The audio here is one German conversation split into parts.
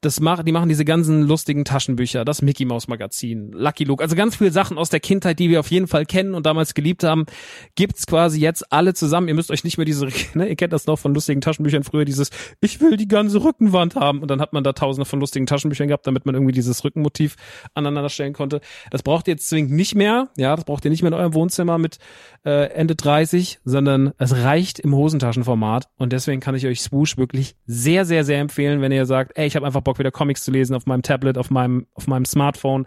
das macht, die machen diese ganzen lustigen Taschenbücher, das Mickey Mouse Magazin, Lucky Luke, also ganz viele Sachen aus der Kindheit, die wir auf jeden Fall kennen und damals geliebt haben, gibt's quasi jetzt alle zusammen. Ihr müsst euch nicht mehr diese, ne, ihr kennt das noch von lustigen Taschenbüchern früher, dieses, ich will die ganze Rückenwand haben und dann hat man da tausende von lustigen Taschenbüchern gehabt, damit man irgendwie dieses Rückenmotiv aneinander stellen konnte. Das braucht ihr jetzt zwingend nicht mehr, ja, das braucht ihr nicht mehr in eurem Wohnzimmer mit äh, Ende 30, sondern es reicht im Hosentaschenformat und deswegen kann ich euch Swoosh wirklich sehr, sehr, sehr empfehlen, wenn ihr sagt, ey, ich habe einfach Bock wieder Comics zu lesen auf meinem Tablet, auf meinem, auf meinem Smartphone.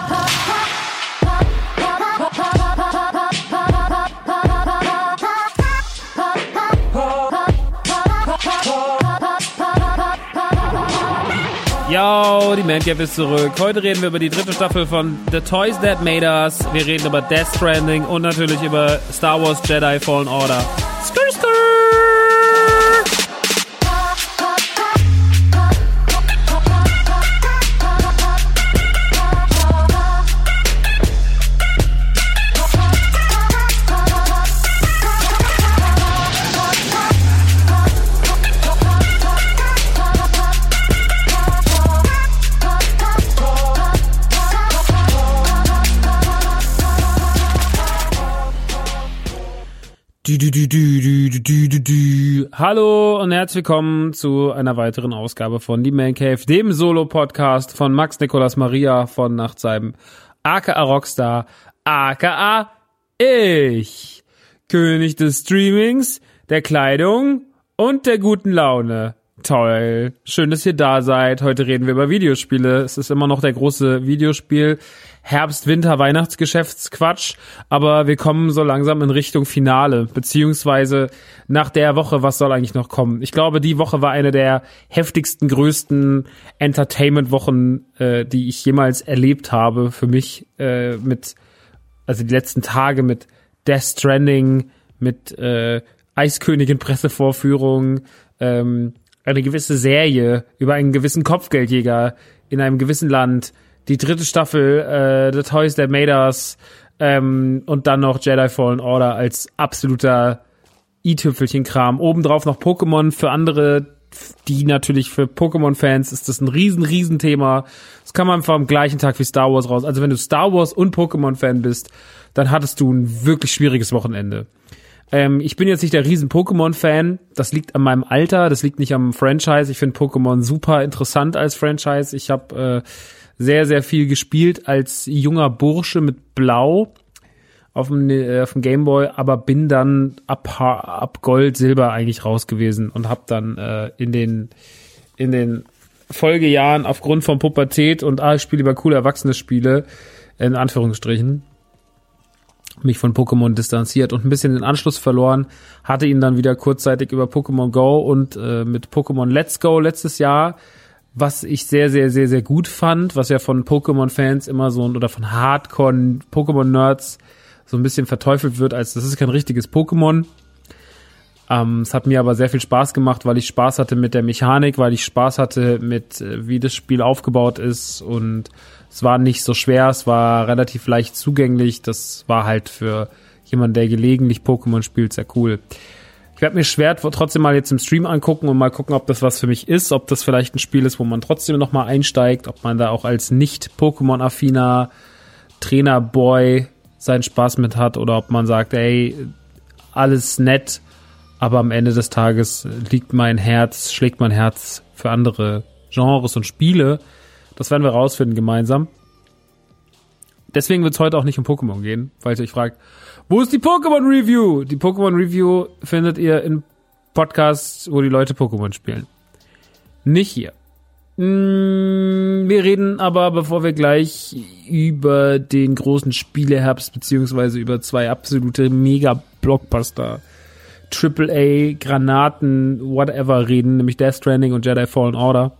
Yo, die Man Cave ist zurück. Heute reden wir über die dritte Staffel von The Toys That Made Us. Wir reden über Death Stranding und natürlich über Star Wars Jedi Fallen Order. Du, du, du, Hallo und herzlich willkommen zu einer weiteren Ausgabe von Die Man Cave, dem Solo-Podcast von Max Nicolas Maria von Nachtseim, aka Rockstar, aka ich. König des Streamings, der Kleidung und der guten Laune. Toll. Schön, dass ihr da seid. Heute reden wir über Videospiele. Es ist immer noch der große Videospiel. Herbst, Winter, Weihnachtsgeschäftsquatsch. Aber wir kommen so langsam in Richtung Finale. Beziehungsweise nach der Woche, was soll eigentlich noch kommen? Ich glaube, die Woche war eine der heftigsten, größten Entertainment-Wochen, äh, die ich jemals erlebt habe. Für mich äh, mit, also die letzten Tage mit Death Stranding, mit äh, Eiskönigin Pressevorführung, ähm, eine gewisse Serie über einen gewissen Kopfgeldjäger in einem gewissen Land, die dritte Staffel äh, The Toys That Made Us ähm, und dann noch Jedi Fallen Order als absoluter i-Tüpfelchen-Kram. Obendrauf noch Pokémon für andere die natürlich für Pokémon-Fans ist das ein riesen, riesen Thema. Das kann man einfach am gleichen Tag wie Star Wars raus. Also wenn du Star Wars und Pokémon-Fan bist, dann hattest du ein wirklich schwieriges Wochenende. Ähm, ich bin jetzt nicht der riesen Pokémon-Fan. Das liegt an meinem Alter. Das liegt nicht am Franchise. Ich finde Pokémon super interessant als Franchise. Ich habe äh, sehr, sehr viel gespielt als junger Bursche mit Blau auf dem, äh, auf dem Gameboy, aber bin dann ab, ab Gold, Silber eigentlich raus gewesen und habe dann äh, in den in den Folgejahren aufgrund von Pubertät und ah, ich spiele lieber coole erwachsene Spiele, in Anführungsstrichen, mich von Pokémon distanziert und ein bisschen den Anschluss verloren, hatte ihn dann wieder kurzzeitig über Pokémon Go und äh, mit Pokémon Let's Go letztes Jahr, was ich sehr, sehr, sehr, sehr gut fand, was ja von Pokémon-Fans immer so oder von Hardcore-Pokémon-Nerds so ein bisschen verteufelt wird, als das ist kein richtiges Pokémon. Ähm, es hat mir aber sehr viel Spaß gemacht, weil ich Spaß hatte mit der Mechanik, weil ich Spaß hatte mit, äh, wie das Spiel aufgebaut ist und es war nicht so schwer, es war relativ leicht zugänglich. Das war halt für jemanden, der gelegentlich Pokémon spielt, sehr cool. Ich werde mir schwer trotzdem mal jetzt im Stream angucken und mal gucken, ob das was für mich ist, ob das vielleicht ein Spiel ist, wo man trotzdem noch mal einsteigt, ob man da auch als nicht Pokémon-affiner Trainer-Boy seinen Spaß mit hat oder ob man sagt, ey, alles nett, aber am Ende des Tages liegt mein Herz, schlägt mein Herz für andere Genres und Spiele. Das werden wir rausfinden gemeinsam. Deswegen wird es heute auch nicht um Pokémon gehen, weil ihr euch fragt, wo ist die Pokémon Review? Die Pokémon Review findet ihr in Podcasts, wo die Leute Pokémon spielen. Nicht hier. Mm, wir reden aber, bevor wir gleich über den großen Spieleherbst beziehungsweise über zwei absolute Mega-Blockbuster, AAA, Granaten, whatever reden, nämlich Death Stranding und Jedi Fallen Order,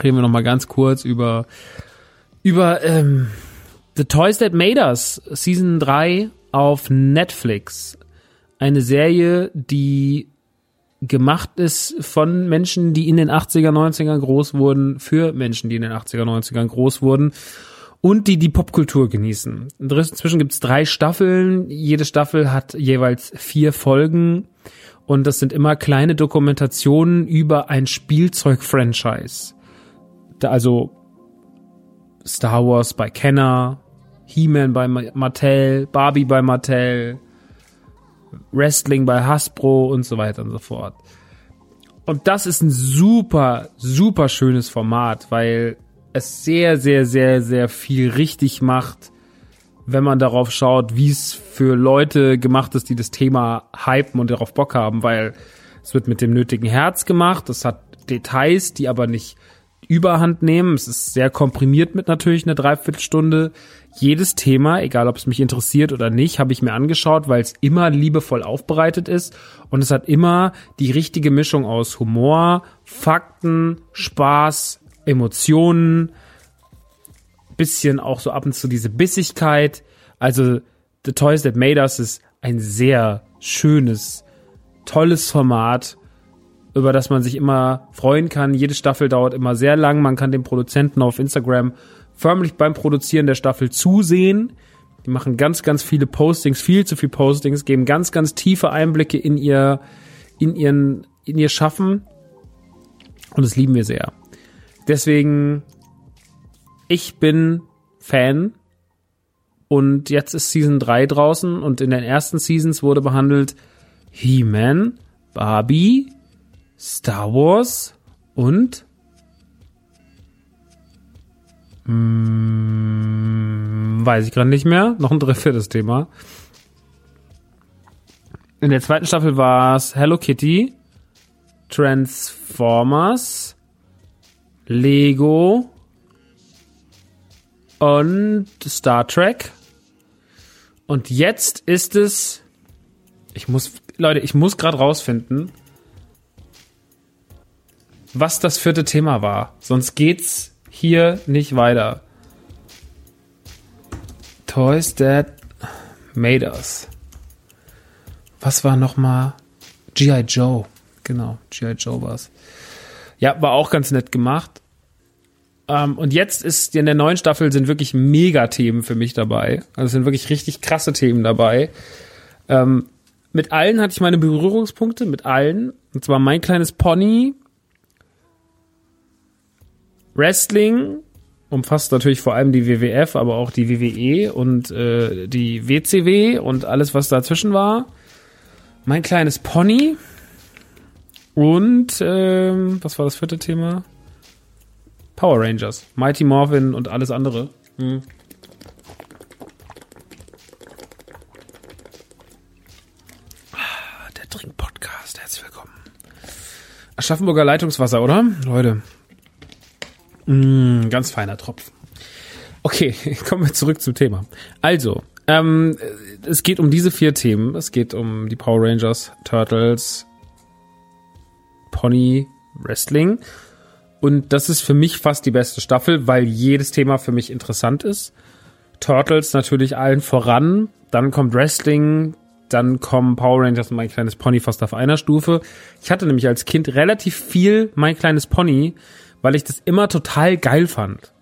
reden wir noch mal ganz kurz über über ähm, The Toys That Made Us Season 3 auf Netflix. Eine Serie, die gemacht ist von Menschen, die in den 80er, 90ern groß wurden, für Menschen, die in den 80er, 90ern groß wurden und die die Popkultur genießen. Inzwischen gibt es drei Staffeln. Jede Staffel hat jeweils vier Folgen und das sind immer kleine Dokumentationen über ein Spielzeug-Franchise. Also Star Wars bei Kenner, He-Man bei Mattel, Barbie bei Mattel, Wrestling bei Hasbro und so weiter und so fort. Und das ist ein super, super schönes Format, weil es sehr, sehr, sehr, sehr viel richtig macht, wenn man darauf schaut, wie es für Leute gemacht ist, die das Thema hypen und darauf Bock haben, weil es wird mit dem nötigen Herz gemacht, es hat Details, die aber nicht Überhand nehmen. Es ist sehr komprimiert mit natürlich einer Dreiviertelstunde. Jedes Thema, egal ob es mich interessiert oder nicht, habe ich mir angeschaut, weil es immer liebevoll aufbereitet ist und es hat immer die richtige Mischung aus Humor, Fakten, Spaß, Emotionen, bisschen auch so ab und zu diese Bissigkeit. Also The Toys That Made Us ist ein sehr schönes, tolles Format über das man sich immer freuen kann. Jede Staffel dauert immer sehr lang. Man kann dem Produzenten auf Instagram förmlich beim Produzieren der Staffel zusehen. Die machen ganz, ganz viele Postings, viel zu viel Postings, geben ganz, ganz tiefe Einblicke in ihr, in ihren, in ihr Schaffen. Und das lieben wir sehr. Deswegen, ich bin Fan. Und jetzt ist Season 3 draußen und in den ersten Seasons wurde behandelt He-Man, Barbie, Star Wars und hm, weiß ich gerade nicht mehr. Noch ein drittes Thema. In der zweiten Staffel war es Hello Kitty, Transformers, Lego und Star Trek. Und jetzt ist es. Ich muss, Leute, ich muss gerade rausfinden, was das vierte Thema war. Sonst geht's hier nicht weiter. Toys That Made Us. Was war nochmal? G.I. Joe. Genau, G.I. Joe war's. Ja, war auch ganz nett gemacht. Ähm, und jetzt ist in der neuen Staffel sind wirklich Mega-Themen für mich dabei. Also sind wirklich richtig krasse Themen dabei. Ähm, mit allen hatte ich meine Berührungspunkte, mit allen. Und zwar mein kleines Pony, Wrestling, umfasst natürlich vor allem die WWF, aber auch die WWE und äh, die WCW und alles, was dazwischen war. Mein kleines Pony und ähm, was war das vierte Thema? Power Rangers, Mighty Morphin und alles andere. Hm. Ah, der Trinkpodcast, herzlich willkommen. Aschaffenburger Leitungswasser, oder? Leute. Mm, ganz feiner Tropfen. Okay, kommen wir zurück zum Thema. Also, ähm, es geht um diese vier Themen. Es geht um die Power Rangers, Turtles, Pony, Wrestling. Und das ist für mich fast die beste Staffel, weil jedes Thema für mich interessant ist. Turtles natürlich allen voran. Dann kommt Wrestling, dann kommen Power Rangers und mein kleines Pony fast auf einer Stufe. Ich hatte nämlich als Kind relativ viel mein kleines Pony, weil ich das immer total geil fand.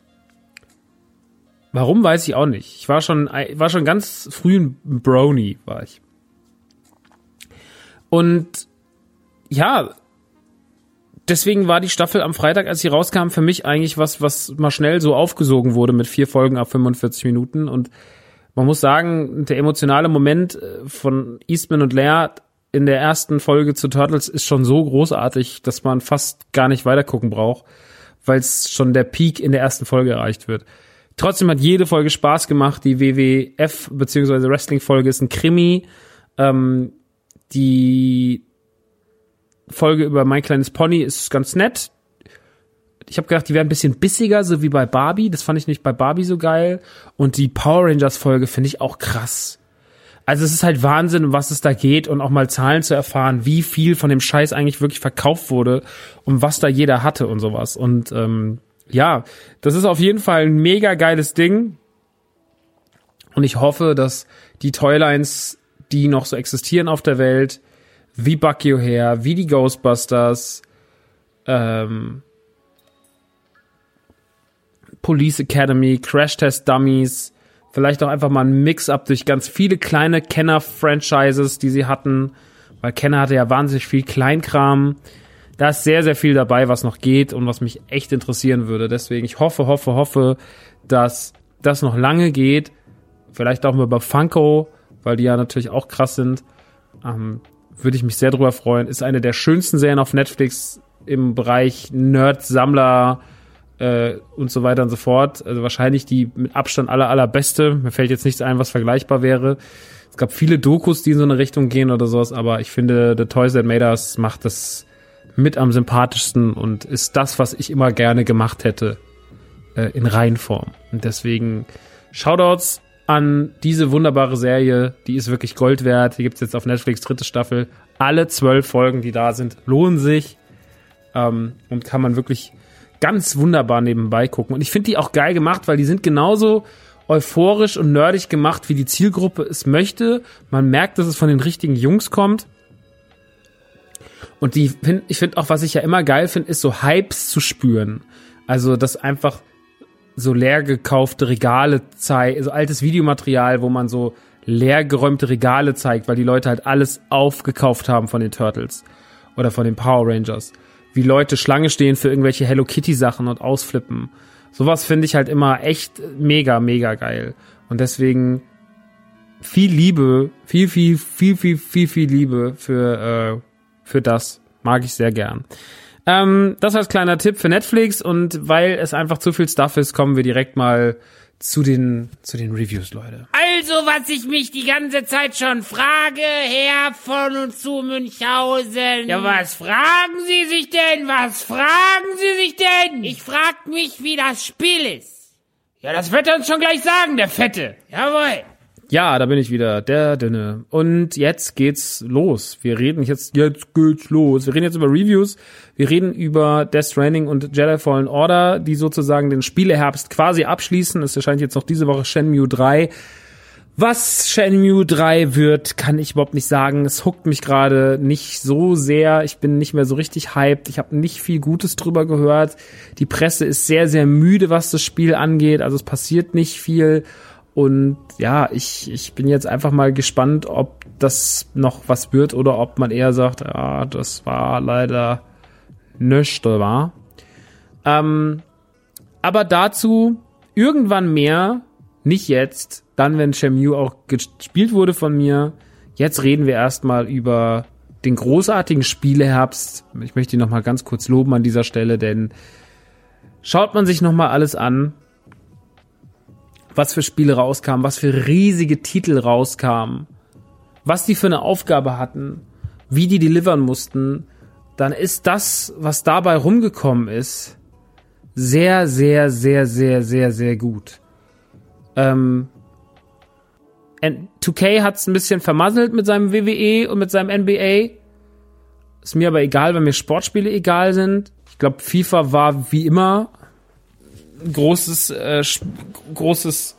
Warum weiß ich auch nicht. Ich war schon, war schon ganz früh ein Brony, war ich. Und ja, deswegen war die Staffel am Freitag, als sie rauskam, für mich eigentlich was, was mal schnell so aufgesogen wurde mit vier Folgen ab 45 Minuten. Und man muss sagen, der emotionale Moment äh, von Eastman und Leia in der ersten Folge zu Turtles ist schon so großartig, dass man fast gar nicht weitergucken braucht weil es schon der Peak in der ersten Folge erreicht wird. Trotzdem hat jede Folge Spaß gemacht. Die WWF bzw. Wrestling-Folge ist ein Krimi. Ähm, die Folge über mein kleines Pony ist ganz nett. Ich habe gedacht, die wäre ein bisschen bissiger, so wie bei Barbie. Das fand ich nicht bei Barbie so geil. Und die Power Rangers Folge finde ich auch krass. Also es ist halt Wahnsinn, was es da geht und auch mal Zahlen zu erfahren, wie viel von dem Scheiß eigentlich wirklich verkauft wurde und was da jeder hatte und sowas. Und ähm, ja, das ist auf jeden Fall ein mega geiles Ding. Und ich hoffe, dass die Toylines, die noch so existieren auf der Welt, wie Bucky O'Hare, wie die Ghostbusters, ähm, Police Academy, Crash Test Dummies, Vielleicht auch einfach mal ein Mix-up durch ganz viele kleine Kenner-Franchises, die sie hatten. Weil Kenner hatte ja wahnsinnig viel Kleinkram. Da ist sehr, sehr viel dabei, was noch geht und was mich echt interessieren würde. Deswegen, ich hoffe, hoffe, hoffe, dass das noch lange geht. Vielleicht auch mal über Funko, weil die ja natürlich auch krass sind. Ähm, würde ich mich sehr drüber freuen. Ist eine der schönsten Serien auf Netflix im Bereich Nerd-Sammler- äh, und so weiter und so fort. Also wahrscheinlich die mit Abstand aller allerbeste. Mir fällt jetzt nichts ein, was vergleichbar wäre. Es gab viele Dokus, die in so eine Richtung gehen oder sowas, aber ich finde, The Toys That Made Us macht das mit am sympathischsten und ist das, was ich immer gerne gemacht hätte äh, in Reihenform. Und deswegen Shoutouts an diese wunderbare Serie, die ist wirklich Gold wert. Die gibt's jetzt auf Netflix dritte Staffel. Alle zwölf Folgen, die da sind, lohnen sich ähm, und kann man wirklich ganz wunderbar nebenbei gucken. Und ich finde die auch geil gemacht, weil die sind genauso euphorisch und nerdig gemacht, wie die Zielgruppe es möchte. Man merkt, dass es von den richtigen Jungs kommt. Und die find, ich finde auch, was ich ja immer geil finde, ist so Hypes zu spüren. Also, dass einfach so leer gekaufte Regale zeigt, so altes Videomaterial, wo man so leergeräumte Regale zeigt, weil die Leute halt alles aufgekauft haben von den Turtles oder von den Power Rangers wie Leute Schlange stehen für irgendwelche Hello Kitty Sachen und ausflippen. Sowas finde ich halt immer echt mega, mega geil. Und deswegen viel Liebe, viel, viel, viel, viel, viel, viel Liebe für, äh, für das. Mag ich sehr gern. Ähm, das als kleiner Tipp für Netflix und weil es einfach zu viel Stuff ist, kommen wir direkt mal zu den, zu den Reviews, Leute. Also, was ich mich die ganze Zeit schon frage, Herr von und zu Münchhausen. Ja, was fragen Sie sich denn? Was fragen Sie sich denn? Ich frag mich, wie das Spiel ist. Ja, das wird er uns schon gleich sagen, der Fette. Jawohl. Ja, da bin ich wieder, der Dünne. Und jetzt geht's los. Wir reden jetzt, jetzt geht's los. Wir reden jetzt über Reviews. Wir reden über Death Stranding und Jedi Fallen Order, die sozusagen den Spieleherbst quasi abschließen. Es erscheint jetzt noch diese Woche Shenmue 3. Was Shenmue 3 wird, kann ich überhaupt nicht sagen. Es huckt mich gerade nicht so sehr. Ich bin nicht mehr so richtig hyped. Ich habe nicht viel Gutes drüber gehört. Die Presse ist sehr, sehr müde, was das Spiel angeht. Also es passiert nicht viel. Und ja, ich, ich bin jetzt einfach mal gespannt, ob das noch was wird oder ob man eher sagt, ja, das war leider nichts, war. Ähm, aber dazu irgendwann mehr, nicht jetzt, dann, wenn Shenmue auch gespielt wurde von mir. Jetzt reden wir erstmal über den großartigen Spieleherbst. Ich möchte ihn nochmal ganz kurz loben an dieser Stelle, denn schaut man sich nochmal alles an, was für Spiele rauskamen, was für riesige Titel rauskamen, was die für eine Aufgabe hatten, wie die delivern mussten, dann ist das, was dabei rumgekommen ist, sehr, sehr, sehr, sehr, sehr, sehr gut. Ähm, 2K hat es ein bisschen vermasselt mit seinem WWE und mit seinem NBA. Ist mir aber egal, weil mir Sportspiele egal sind. Ich glaube, FIFA war wie immer großes, äh, großes,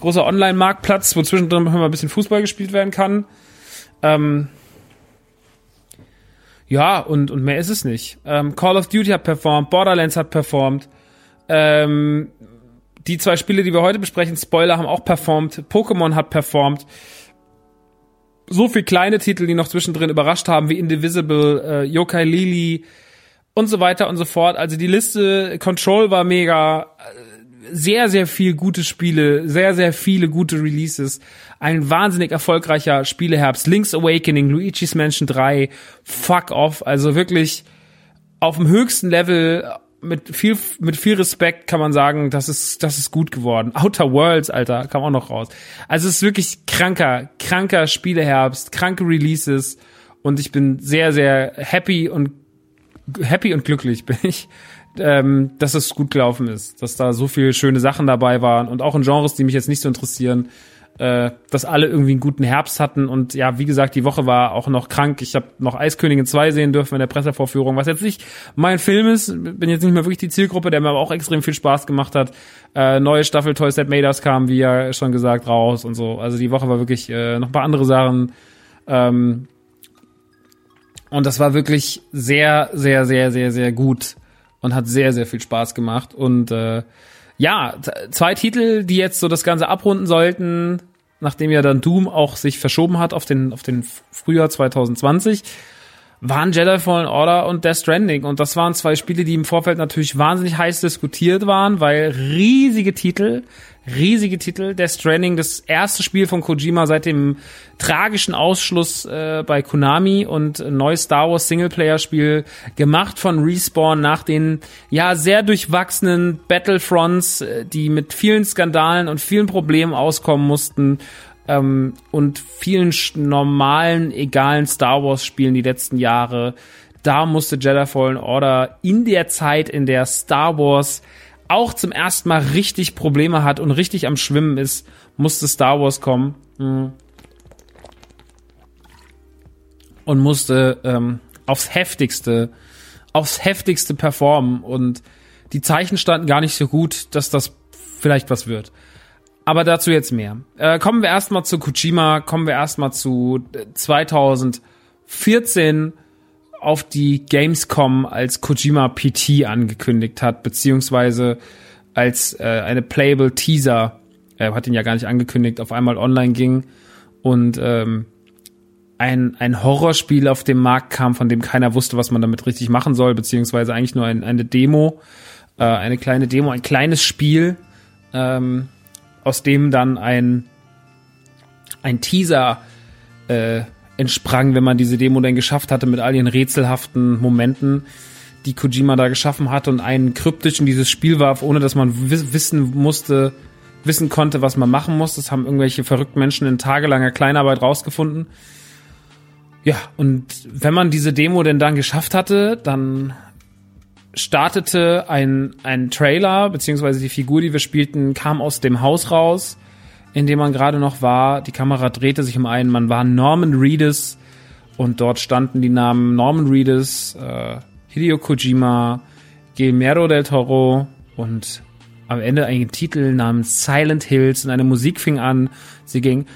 großer Online-Marktplatz, wo zwischendrin mal ein bisschen Fußball gespielt werden kann. Ähm, ja, und, und mehr ist es nicht. Ähm, Call of Duty hat performt, Borderlands hat performt. Ähm, die zwei Spiele, die wir heute besprechen, Spoiler, haben auch performt. Pokémon hat performt. So viel kleine Titel, die noch zwischendrin überrascht haben, wie Indivisible, äh, Yokai Lili und so weiter und so fort. Also die Liste, Control war mega, sehr, sehr viel gute Spiele, sehr, sehr viele gute Releases. Ein wahnsinnig erfolgreicher Spieleherbst. Link's Awakening, Luigi's Mansion 3, Fuck Off. Also wirklich auf dem höchsten Level mit viel, mit viel Respekt kann man sagen, das ist, das ist gut geworden. Outer Worlds, Alter, kam auch noch raus. Also es ist wirklich kranker, kranker Spieleherbst, kranke Releases und ich bin sehr, sehr happy und happy und glücklich bin ich, ähm, dass es gut gelaufen ist, dass da so viele schöne Sachen dabei waren und auch in Genres, die mich jetzt nicht so interessieren, äh, dass alle irgendwie einen guten Herbst hatten. Und ja, wie gesagt, die Woche war auch noch krank. Ich habe noch Eiskönigin 2 sehen dürfen in der Pressevorführung, was jetzt nicht mein Film ist. Bin jetzt nicht mehr wirklich die Zielgruppe, der mir aber auch extrem viel Spaß gemacht hat. Äh, neue Staffel Toys That Made Us kam, wie ja schon gesagt, raus und so. Also die Woche war wirklich äh, noch ein paar andere Sachen. Ähm, und das war wirklich sehr, sehr, sehr, sehr, sehr gut und hat sehr, sehr viel Spaß gemacht. Und äh, ja, zwei Titel, die jetzt so das Ganze abrunden sollten, nachdem ja dann Doom auch sich verschoben hat auf den, auf den Frühjahr 2020, waren Jedi Fallen Order und Death Stranding. Und das waren zwei Spiele, die im Vorfeld natürlich wahnsinnig heiß diskutiert waren, weil riesige Titel, riesige Titel. Death Stranding, das erste Spiel von Kojima seit dem tragischen Ausschluss äh, bei Konami und ein neues Star Wars Singleplayer-Spiel gemacht von Respawn nach den ja sehr durchwachsenen Battlefronts, äh, die mit vielen Skandalen und vielen Problemen auskommen mussten ähm, und vielen normalen, egalen Star Wars Spielen die letzten Jahre. Da musste Jedi Fallen Order in der Zeit, in der Star Wars auch zum ersten Mal richtig Probleme hat und richtig am Schwimmen ist, musste Star Wars kommen. Mhm. Und musste ähm, aufs heftigste, aufs heftigste performen. Und die Zeichen standen gar nicht so gut, dass das vielleicht was wird. Aber dazu jetzt mehr. Äh, kommen wir erstmal zu Kojima, kommen wir erstmal zu 2014 auf die Gamescom als Kojima PT angekündigt hat, beziehungsweise als äh, eine Playable Teaser, er hat ihn ja gar nicht angekündigt, auf einmal online ging und ähm, ein, ein Horrorspiel auf dem Markt kam, von dem keiner wusste, was man damit richtig machen soll, beziehungsweise eigentlich nur ein, eine Demo, äh, eine kleine Demo, ein kleines Spiel, ähm, aus dem dann ein, ein Teaser äh, entsprang, wenn man diese Demo dann geschafft hatte mit all ihren rätselhaften Momenten, die Kojima da geschaffen hat und einen kryptisch in dieses Spiel warf, ohne dass man wissen musste, wissen konnte, was man machen muss. Das haben irgendwelche verrückten Menschen in tagelanger Kleinarbeit rausgefunden. Ja, und wenn man diese Demo denn dann geschafft hatte, dann startete ein, ein Trailer, beziehungsweise die Figur, die wir spielten, kam aus dem Haus raus in dem man gerade noch war. Die Kamera drehte sich um einen. Man war Norman Reedus und dort standen die Namen Norman Reedus, äh, Hideo Kojima, Guillermo del Toro und am Ende ein Titel namens Silent Hills und eine Musik fing an. Sie ging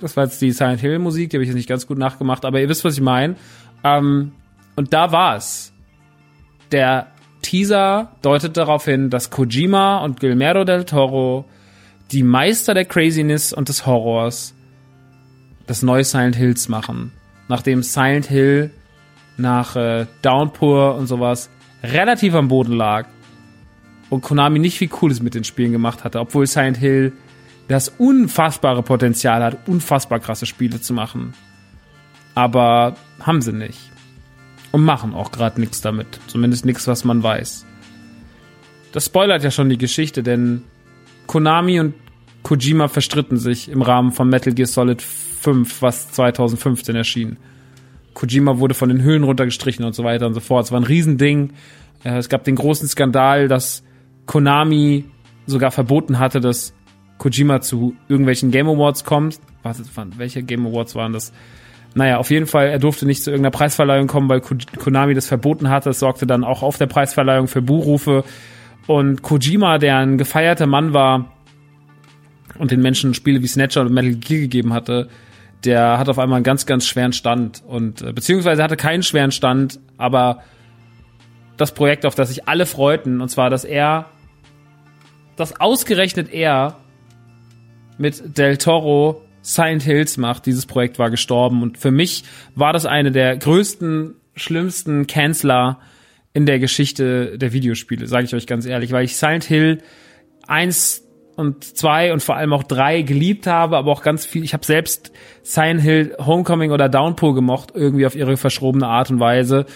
das war jetzt die Silent Hill Musik, die habe ich jetzt nicht ganz gut nachgemacht, aber ihr wisst, was ich meine. Ähm, und da war es. Der Teaser deutet darauf hin, dass Kojima und Guillermo del Toro, die Meister der Craziness und des Horrors, das neue Silent Hills machen. Nachdem Silent Hill nach äh, Downpour und sowas relativ am Boden lag und Konami nicht viel Cooles mit den Spielen gemacht hatte, obwohl Silent Hill das unfassbare Potenzial hat, unfassbar krasse Spiele zu machen. Aber haben sie nicht. Und machen auch gerade nichts damit. Zumindest nichts, was man weiß. Das spoilert ja schon die Geschichte, denn Konami und Kojima verstritten sich im Rahmen von Metal Gear Solid 5, was 2015 erschien. Kojima wurde von den Höhlen runtergestrichen und so weiter und so fort. Es war ein Riesending. Äh, es gab den großen Skandal, dass Konami sogar verboten hatte, dass Kojima zu irgendwelchen Game Awards kommt. Was, welche Game Awards waren das? Naja, auf jeden Fall, er durfte nicht zu irgendeiner Preisverleihung kommen, weil Konami das verboten hatte. Das sorgte dann auch auf der Preisverleihung für Buhrufe. Und Kojima, der ein gefeierter Mann war und den Menschen Spiele wie Snatcher und Metal Gear gegeben hatte, der hat auf einmal einen ganz, ganz schweren Stand. Und äh, beziehungsweise hatte keinen schweren Stand, aber das Projekt, auf das sich alle freuten, und zwar, dass er, dass ausgerechnet er mit Del Toro Silent Hills macht. Dieses Projekt war gestorben und für mich war das eine der größten, schlimmsten Canceler in der Geschichte der Videospiele, sage ich euch ganz ehrlich, weil ich Silent Hill eins und zwei und vor allem auch drei geliebt habe, aber auch ganz viel. Ich habe selbst Silent Hill Homecoming oder Downpour gemocht, irgendwie auf ihre verschrobene Art und Weise.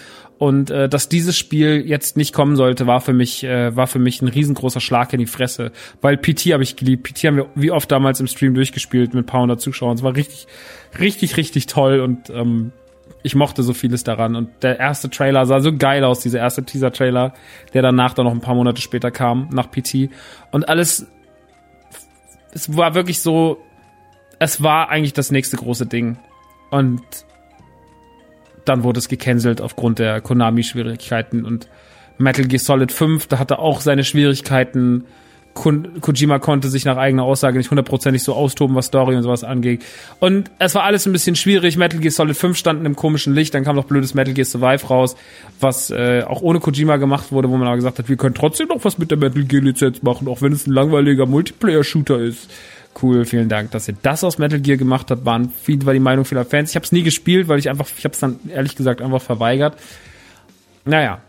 Und äh, dass dieses Spiel jetzt nicht kommen sollte, war für mich äh, war für mich ein riesengroßer Schlag in die Fresse, weil PT habe ich geliebt. PT haben wir wie oft damals im Stream durchgespielt mit ein paar hundert Zuschauern. Es war richtig richtig richtig toll und ähm, ich mochte so vieles daran und der erste Trailer sah so geil aus, dieser erste Teaser Trailer, der danach dann noch ein paar Monate später kam nach PT und alles es war wirklich so es war eigentlich das nächste große Ding und dann wurde es gecancelt aufgrund der Konami-Schwierigkeiten und Metal Gear Solid 5, da hatte auch seine Schwierigkeiten. Kojima konnte sich nach eigener Aussage nicht hundertprozentig so austoben, was Story und sowas angeht. Und es war alles ein bisschen schwierig. Metal Gear Solid 5 stand in einem komischen Licht, dann kam noch blödes Metal Gear Survive raus, was äh, auch ohne Kojima gemacht wurde, wo man aber gesagt hat, wir können trotzdem noch was mit der Metal Gear Lizenz machen, auch wenn es ein langweiliger Multiplayer-Shooter ist cool, vielen Dank, dass ihr das aus Metal Gear gemacht habt, waren viel, war die Meinung vieler Fans. Ich habe es nie gespielt, weil ich einfach, ich habe es dann ehrlich gesagt einfach verweigert. Naja.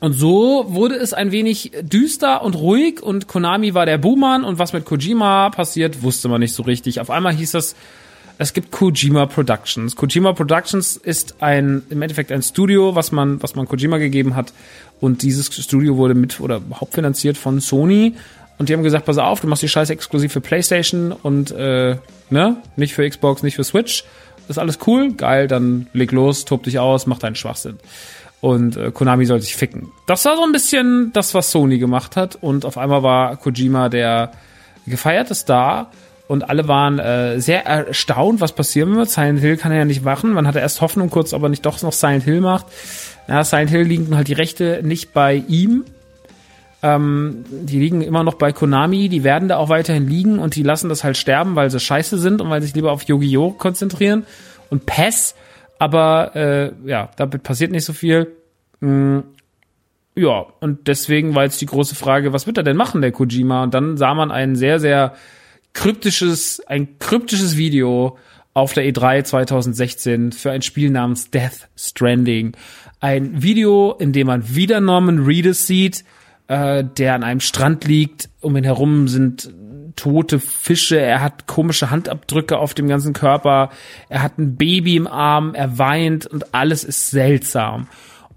Und so wurde es ein wenig düster und ruhig und Konami war der Buhmann und was mit Kojima passiert, wusste man nicht so richtig. Auf einmal hieß es, es gibt Kojima Productions. Kojima Productions ist ein, im Endeffekt ein Studio, was man, was man Kojima gegeben hat. Und dieses Studio wurde mit oder hauptfinanziert von Sony und die haben gesagt, pass auf, du machst die Scheiße exklusiv für PlayStation und äh, ne, nicht für Xbox, nicht für Switch. ist alles cool, geil, dann leg los, tob dich aus, mach deinen Schwachsinn. Und äh, Konami soll sich ficken. Das war so ein bisschen das, was Sony gemacht hat. Und auf einmal war Kojima der gefeierte Star. Und alle waren äh, sehr erstaunt, was passieren wird. Silent Hill kann er ja nicht machen. Man hatte erst Hoffnung kurz, ob er nicht doch noch Silent Hill macht. Ja, Silent Hill liegen halt die Rechte nicht bei ihm, ähm, die liegen immer noch bei Konami, die werden da auch weiterhin liegen und die lassen das halt sterben, weil sie scheiße sind und weil sie sich lieber auf Yu-Gi-Oh! konzentrieren und PES, aber äh, ja, damit passiert nicht so viel. Mm, ja, und deswegen war jetzt die große Frage, was wird er denn machen, der Kojima? Und dann sah man ein sehr, sehr kryptisches, ein kryptisches Video auf der E3 2016 für ein Spiel namens Death Stranding. Ein Video, in dem man wieder Norman Reedus sieht, äh, der an einem Strand liegt. Um ihn herum sind tote Fische. Er hat komische Handabdrücke auf dem ganzen Körper. Er hat ein Baby im Arm. Er weint und alles ist seltsam.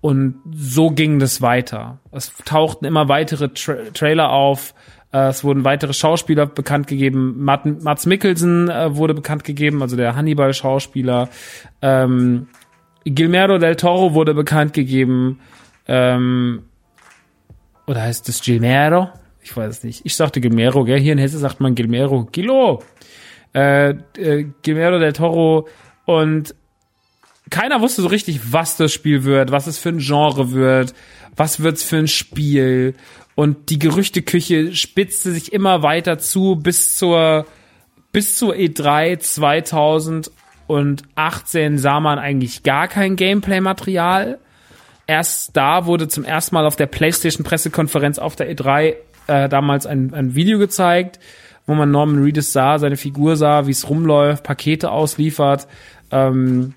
Und so ging das weiter. Es tauchten immer weitere Tra Trailer auf. Äh, es wurden weitere Schauspieler bekannt gegeben. Mats Mikkelsen äh, wurde bekannt gegeben, also der Hannibal-Schauspieler. Ähm, Guillermo del Toro wurde bekannt gegeben. Ähm, oder heißt es Gilmero? Ich weiß es nicht. Ich sagte Gilmero, gell? Hier in Hesse sagt man Gilmero. Kilo! Äh, äh, Gilmero del Toro. Und keiner wusste so richtig, was das Spiel wird, was es für ein Genre wird, was wird's für ein Spiel. Und die Gerüchteküche spitzte sich immer weiter zu bis zur, bis zur E3 2018 sah man eigentlich gar kein Gameplay-Material erst da wurde zum ersten Mal auf der PlayStation Pressekonferenz auf der E3 äh, damals ein, ein Video gezeigt, wo man Norman Reedus sah, seine Figur sah, wie es rumläuft, Pakete ausliefert. Ähm,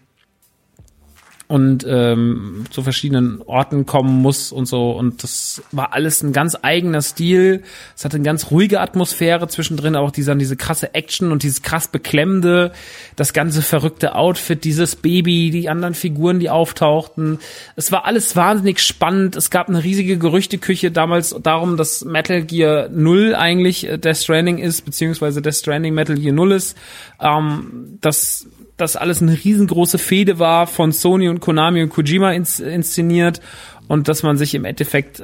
und ähm, zu verschiedenen Orten kommen muss und so. Und das war alles ein ganz eigener Stil. Es hatte eine ganz ruhige Atmosphäre zwischendrin, auch diese, diese krasse Action und dieses krass beklemmende, das ganze verrückte Outfit, dieses Baby, die anderen Figuren, die auftauchten. Es war alles wahnsinnig spannend. Es gab eine riesige Gerüchteküche damals darum, dass Metal Gear 0 eigentlich äh, Death Stranding ist, beziehungsweise Death Stranding Metal Gear 0 ist. Ähm, das das alles eine riesengroße Fehde war von Sony und Konami und Kojima ins, inszeniert und dass man sich im Endeffekt,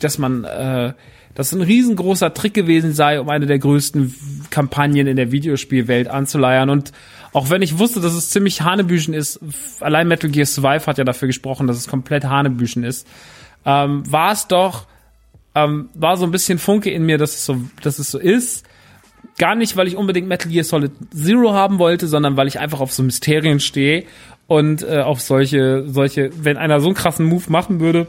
dass man, äh, dass ein riesengroßer Trick gewesen sei, um eine der größten Kampagnen in der Videospielwelt anzuleiern. Und auch wenn ich wusste, dass es ziemlich Hanebüchen ist, allein Metal Gear Survive hat ja dafür gesprochen, dass es komplett Hanebüchen ist, ähm, war es doch, ähm, war so ein bisschen Funke in mir, dass es so, dass es so ist gar nicht, weil ich unbedingt Metal Gear Solid Zero haben wollte, sondern weil ich einfach auf so Mysterien stehe und äh, auf solche, solche, wenn einer so einen krassen Move machen würde,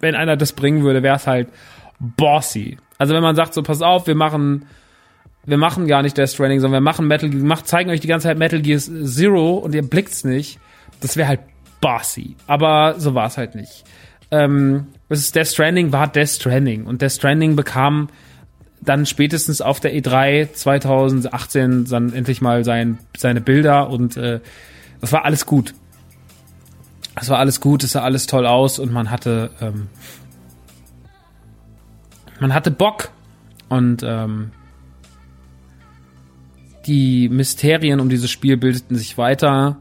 wenn einer das bringen würde, wäre es halt bossy. Also wenn man sagt so, pass auf, wir machen, wir machen gar nicht Death Stranding, sondern wir machen Metal Gear, macht, zeigen euch die ganze Zeit Metal Gear Zero und ihr blickt's nicht, das wäre halt bossy. Aber so war es halt nicht. Ähm, Death Stranding war Death Stranding und Death Stranding bekam dann spätestens auf der E3 2018 dann endlich mal sein, seine Bilder und äh, das war alles gut. Es war alles gut, es sah alles toll aus und man hatte ähm, man hatte Bock und ähm, die Mysterien um dieses Spiel bildeten sich weiter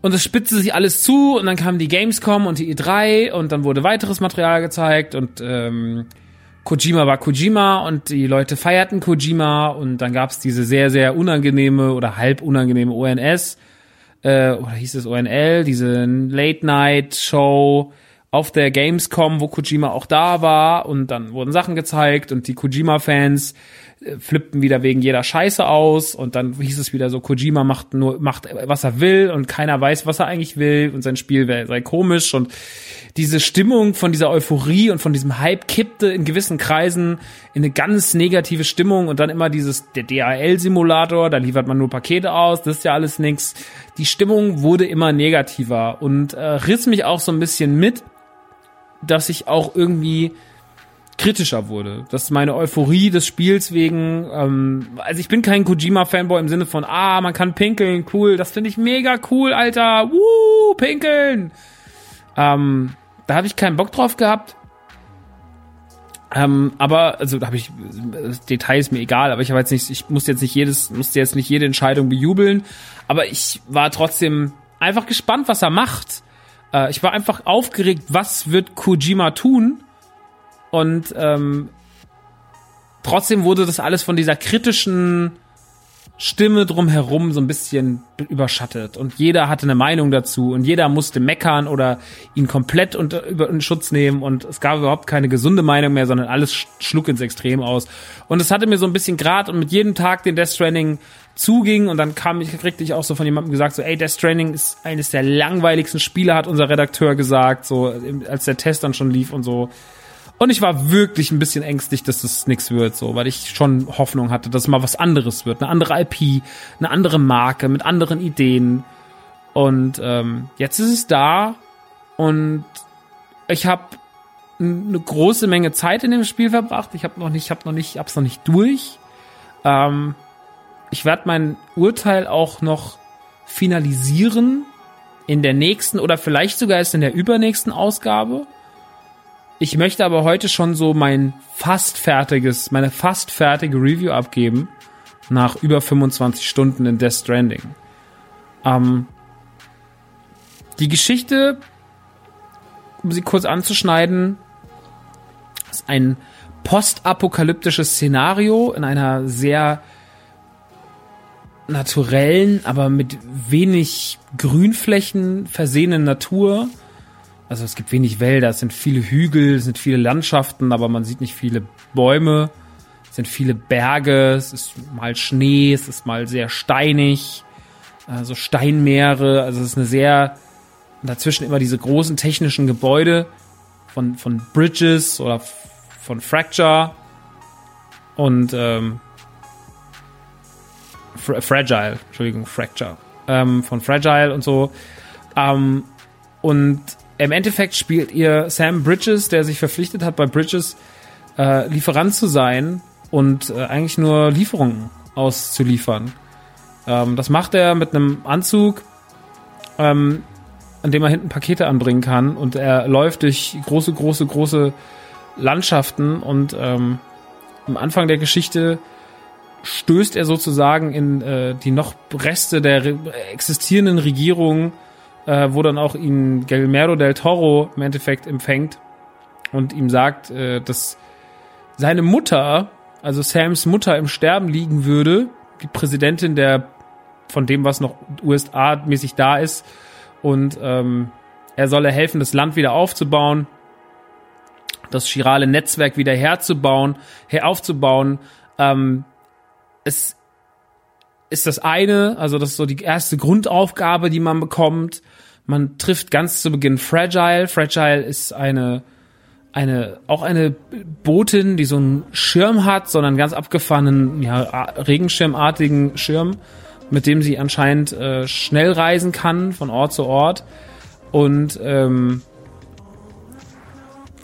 und es spitzte sich alles zu und dann kam die Gamescom und die E3 und dann wurde weiteres Material gezeigt und ähm, Kojima war Kojima und die Leute feierten Kojima und dann gab es diese sehr, sehr unangenehme oder halb unangenehme ONS, äh, oder hieß es ONL, diese Late-Night-Show auf der Gamescom, wo Kojima auch da war und dann wurden Sachen gezeigt und die Kojima-Fans flippten wieder wegen jeder Scheiße aus und dann hieß es wieder so, Kojima macht nur, macht was er will und keiner weiß, was er eigentlich will und sein Spiel sei komisch und diese Stimmung von dieser Euphorie und von diesem Hype kippte in gewissen Kreisen in eine ganz negative Stimmung und dann immer dieses, der DHL-Simulator, da liefert man nur Pakete aus, das ist ja alles nix. Die Stimmung wurde immer negativer und äh, riss mich auch so ein bisschen mit, dass ich auch irgendwie kritischer wurde. Dass meine Euphorie des Spiels wegen, ähm, also ich bin kein Kojima-Fanboy im Sinne von, ah, man kann pinkeln, cool, das finde ich mega cool, Alter, wuh, pinkeln. Ähm, da habe ich keinen Bock drauf gehabt. Ähm, aber, also da habe ich, das Detail ist mir egal, aber ich habe jetzt nicht, ich musste jetzt nicht jedes, musste jetzt nicht jede Entscheidung bejubeln, aber ich war trotzdem einfach gespannt, was er macht. Äh, ich war einfach aufgeregt, was wird Kojima tun? Und ähm, trotzdem wurde das alles von dieser kritischen Stimme drumherum so ein bisschen überschattet. Und jeder hatte eine Meinung dazu. Und jeder musste meckern oder ihn komplett unter über in Schutz nehmen. Und es gab überhaupt keine gesunde Meinung mehr, sondern alles schlug ins Extrem aus. Und es hatte mir so ein bisschen Grad. Und mit jedem Tag den Death Stranding zuging und dann kam ich kriegte ich auch so von jemandem gesagt so ey Death Stranding ist eines der langweiligsten Spiele hat unser Redakteur gesagt so als der Test dann schon lief und so und ich war wirklich ein bisschen ängstlich, dass das nichts wird, so, weil ich schon Hoffnung hatte, dass mal was anderes wird. Eine andere IP, eine andere Marke mit anderen Ideen. Und ähm, jetzt ist es da und ich habe eine große Menge Zeit in dem Spiel verbracht. Ich habe noch nicht, ich habe noch nicht, hab's noch nicht durch. Ähm, ich werde mein Urteil auch noch finalisieren in der nächsten oder vielleicht sogar erst in der übernächsten Ausgabe. Ich möchte aber heute schon so mein fast fertiges, meine fast fertige Review abgeben nach über 25 Stunden in Death Stranding. Ähm, die Geschichte, um sie kurz anzuschneiden, ist ein postapokalyptisches Szenario in einer sehr naturellen, aber mit wenig Grünflächen versehenen Natur also es gibt wenig Wälder, es sind viele Hügel, es sind viele Landschaften, aber man sieht nicht viele Bäume. Es sind viele Berge, es ist mal Schnee, es ist mal sehr steinig, also Steinmeere. Also es ist eine sehr dazwischen immer diese großen technischen Gebäude von, von Bridges oder von Fracture und ähm, Fra Fragile, Entschuldigung, Fracture, ähm, von Fragile und so. Ähm, und im Endeffekt spielt ihr Sam Bridges, der sich verpflichtet hat, bei Bridges äh, Lieferant zu sein und äh, eigentlich nur Lieferungen auszuliefern. Ähm, das macht er mit einem Anzug, ähm, an dem er hinten Pakete anbringen kann und er läuft durch große, große, große Landschaften und ähm, am Anfang der Geschichte stößt er sozusagen in äh, die noch Reste der re existierenden Regierung, äh, wo dann auch ihn Guillermo del Toro im Endeffekt empfängt und ihm sagt, äh, dass seine Mutter, also Sams Mutter im Sterben liegen würde, die Präsidentin der von dem, was noch USA-mäßig da ist. Und ähm, er solle helfen, das Land wieder aufzubauen, das chirale Netzwerk wieder herzubauen, her aufzubauen. Ähm, es ist das eine, also das ist so die erste Grundaufgabe, die man bekommt. Man trifft ganz zu Beginn Fragile. Fragile ist eine eine auch eine Botin, die so einen Schirm hat, sondern ganz abgefahrenen ja, Regenschirmartigen Schirm, mit dem sie anscheinend äh, schnell reisen kann von Ort zu Ort und ähm,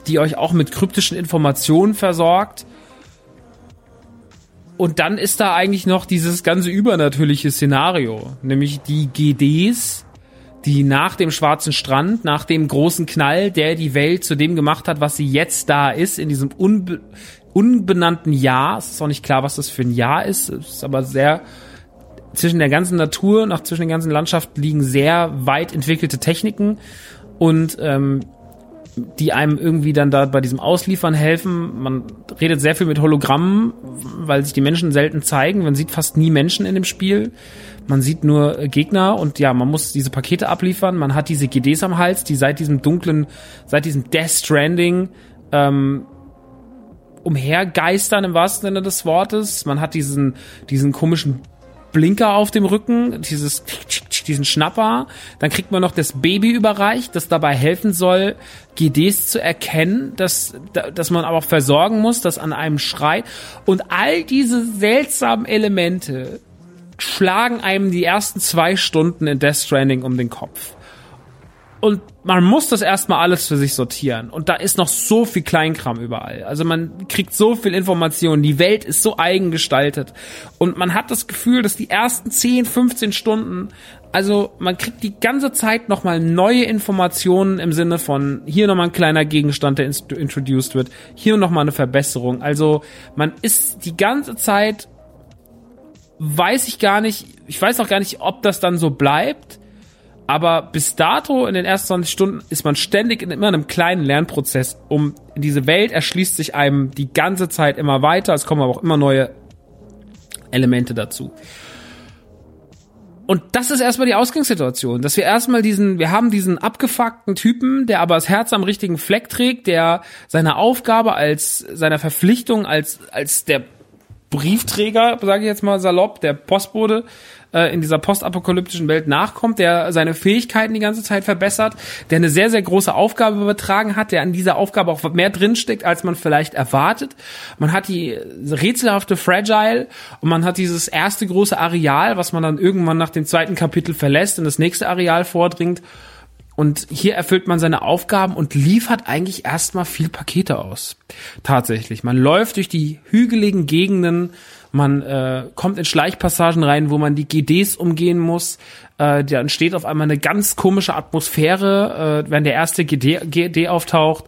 die euch auch mit kryptischen Informationen versorgt und dann ist da eigentlich noch dieses ganze übernatürliche Szenario, nämlich die GDs, die nach dem schwarzen Strand, nach dem großen Knall, der die Welt zu dem gemacht hat, was sie jetzt da ist, in diesem unbe unbenannten Jahr. Es ist auch nicht klar, was das für ein Jahr ist. Es ist aber sehr zwischen der ganzen Natur, nach zwischen den ganzen Landschaften liegen sehr weit entwickelte Techniken und ähm, die einem irgendwie dann da bei diesem Ausliefern helfen. Man redet sehr viel mit Hologrammen, weil sich die Menschen selten zeigen. Man sieht fast nie Menschen in dem Spiel. Man sieht nur Gegner und ja, man muss diese Pakete abliefern. Man hat diese GDs am Hals, die seit diesem dunklen, seit diesem Death Stranding ähm, umhergeistern im wahrsten Sinne des Wortes. Man hat diesen, diesen komischen Blinker auf dem Rücken, dieses, diesen Schnapper. Dann kriegt man noch das Baby überreicht, das dabei helfen soll, GDs zu erkennen, dass, dass man aber auch versorgen muss, dass an einem schreit. Und all diese seltsamen Elemente schlagen einem die ersten zwei Stunden in Death Stranding um den Kopf und man muss das erstmal alles für sich sortieren. Und da ist noch so viel Kleinkram überall. Also man kriegt so viel Information. Die Welt ist so eigen gestaltet. Und man hat das Gefühl, dass die ersten 10, 15 Stunden, also man kriegt die ganze Zeit nochmal neue Informationen im Sinne von hier nochmal ein kleiner Gegenstand, der introduced wird, hier nochmal eine Verbesserung. Also man ist die ganze Zeit, weiß ich gar nicht, ich weiß auch gar nicht, ob das dann so bleibt aber bis dato in den ersten 20 Stunden ist man ständig in immer einem kleinen Lernprozess. Um diese Welt erschließt sich einem die ganze Zeit immer weiter. Es kommen aber auch immer neue Elemente dazu. Und das ist erstmal die Ausgangssituation, dass wir erstmal diesen, wir haben diesen abgefuckten Typen, der aber das Herz am richtigen Fleck trägt, der seiner Aufgabe als, seiner Verpflichtung als, als der Briefträger, sage ich jetzt mal salopp, der Postbote, äh, in dieser postapokalyptischen Welt nachkommt, der seine Fähigkeiten die ganze Zeit verbessert, der eine sehr, sehr große Aufgabe übertragen hat, der an dieser Aufgabe auch mehr drinsteckt, als man vielleicht erwartet. Man hat die rätselhafte Fragile und man hat dieses erste große Areal, was man dann irgendwann nach dem zweiten Kapitel verlässt und das nächste Areal vordringt. Und hier erfüllt man seine Aufgaben und liefert eigentlich erstmal viel Pakete aus. Tatsächlich. Man läuft durch die hügeligen Gegenden man äh, kommt in Schleichpassagen rein, wo man die GDs umgehen muss. Äh, da entsteht auf einmal eine ganz komische Atmosphäre. Äh, wenn der erste GD, GD auftaucht,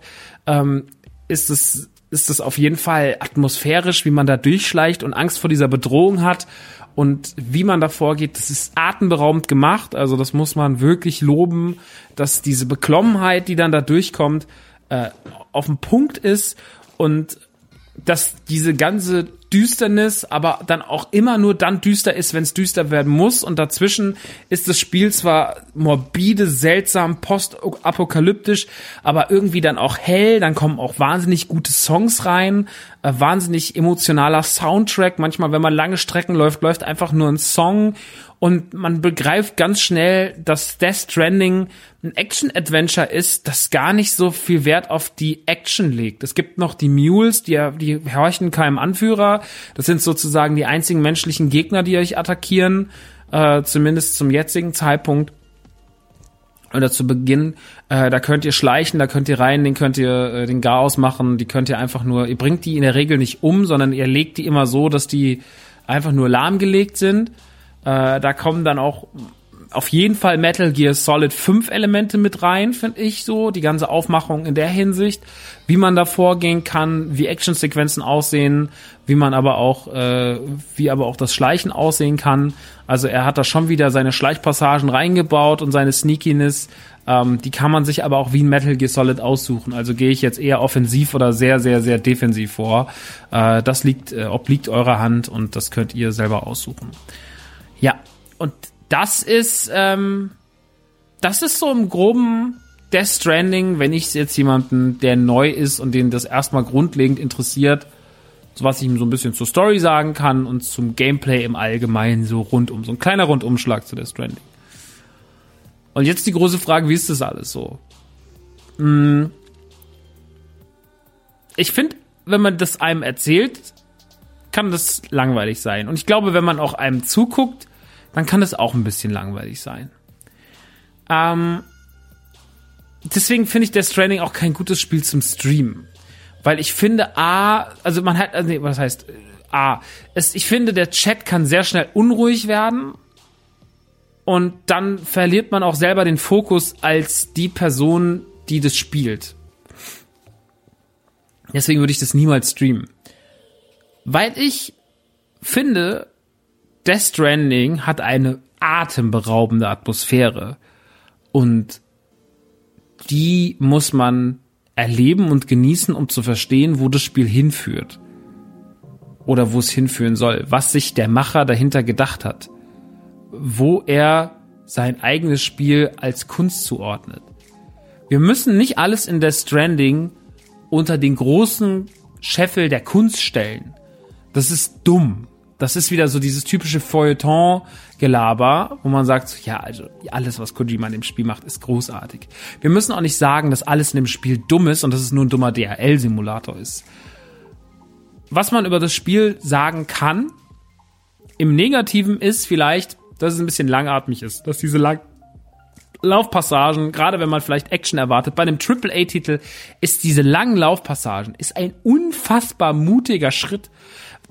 ähm, ist es ist es auf jeden Fall atmosphärisch, wie man da durchschleicht und Angst vor dieser Bedrohung hat und wie man da vorgeht, das ist atemberaubend gemacht. Also das muss man wirklich loben, dass diese Beklommenheit, die dann da durchkommt, äh, auf dem Punkt ist und dass diese ganze Düsternis, aber dann auch immer nur dann düster ist, wenn es düster werden muss. Und dazwischen ist das Spiel zwar morbide, seltsam, postapokalyptisch, aber irgendwie dann auch hell. Dann kommen auch wahnsinnig gute Songs rein, äh, wahnsinnig emotionaler Soundtrack. Manchmal, wenn man lange Strecken läuft, läuft einfach nur ein Song Und man begreift ganz schnell, dass Death Stranding ein Action-Adventure ist, das gar nicht so viel Wert auf die Action legt. Es gibt noch die Mules, die, die horchen keinem Anführer. Das sind sozusagen die einzigen menschlichen Gegner, die euch attackieren, äh, zumindest zum jetzigen Zeitpunkt oder zu Beginn, äh, da könnt ihr schleichen, da könnt ihr rein, den könnt ihr äh, den Garaus machen, die könnt ihr einfach nur, ihr bringt die in der Regel nicht um, sondern ihr legt die immer so, dass die einfach nur lahmgelegt sind. Äh, da kommen dann auch auf jeden Fall Metal Gear Solid 5 Elemente mit rein, finde ich so. Die ganze Aufmachung in der Hinsicht, wie man da vorgehen kann, wie Actionsequenzen aussehen, wie man aber auch, äh, wie aber auch das Schleichen aussehen kann. Also er hat da schon wieder seine Schleichpassagen reingebaut und seine Sneakiness. Ähm, die kann man sich aber auch wie ein Metal Gear Solid aussuchen. Also gehe ich jetzt eher offensiv oder sehr, sehr, sehr defensiv vor. Äh, das liegt, äh, obliegt eurer Hand und das könnt ihr selber aussuchen. Ja, und das ist, ähm, das ist so im groben Death Stranding, wenn ich jetzt jemanden, der neu ist und den das erstmal grundlegend interessiert, so was ich ihm so ein bisschen zur Story sagen kann und zum Gameplay im Allgemeinen so rundum, so ein kleiner Rundumschlag zu Death Stranding. Und jetzt die große Frage, wie ist das alles so? Hm. Ich finde, wenn man das einem erzählt, kann das langweilig sein. Und ich glaube, wenn man auch einem zuguckt, dann kann das auch ein bisschen langweilig sein. Ähm, deswegen finde ich Death Stranding auch kein gutes Spiel zum Streamen. Weil ich finde, A, also man hat, also nee, was heißt, A, es, ich finde, der Chat kann sehr schnell unruhig werden. Und dann verliert man auch selber den Fokus als die Person, die das spielt. Deswegen würde ich das niemals streamen. Weil ich finde, Death Stranding hat eine atemberaubende Atmosphäre und die muss man erleben und genießen, um zu verstehen, wo das Spiel hinführt. Oder wo es hinführen soll, was sich der Macher dahinter gedacht hat. Wo er sein eigenes Spiel als Kunst zuordnet. Wir müssen nicht alles in Death Stranding unter den großen Scheffel der Kunst stellen. Das ist dumm das ist wieder so dieses typische Feuilleton-Gelaber, wo man sagt, ja, also alles, was Kojima in dem Spiel macht, ist großartig. Wir müssen auch nicht sagen, dass alles in dem Spiel dumm ist und dass es nur ein dummer DRL-Simulator ist. Was man über das Spiel sagen kann, im Negativen ist vielleicht, dass es ein bisschen langatmig ist, dass diese lang Laufpassagen, gerade wenn man vielleicht Action erwartet, bei einem AAA-Titel ist diese langen Laufpassagen, ist ein unfassbar mutiger Schritt,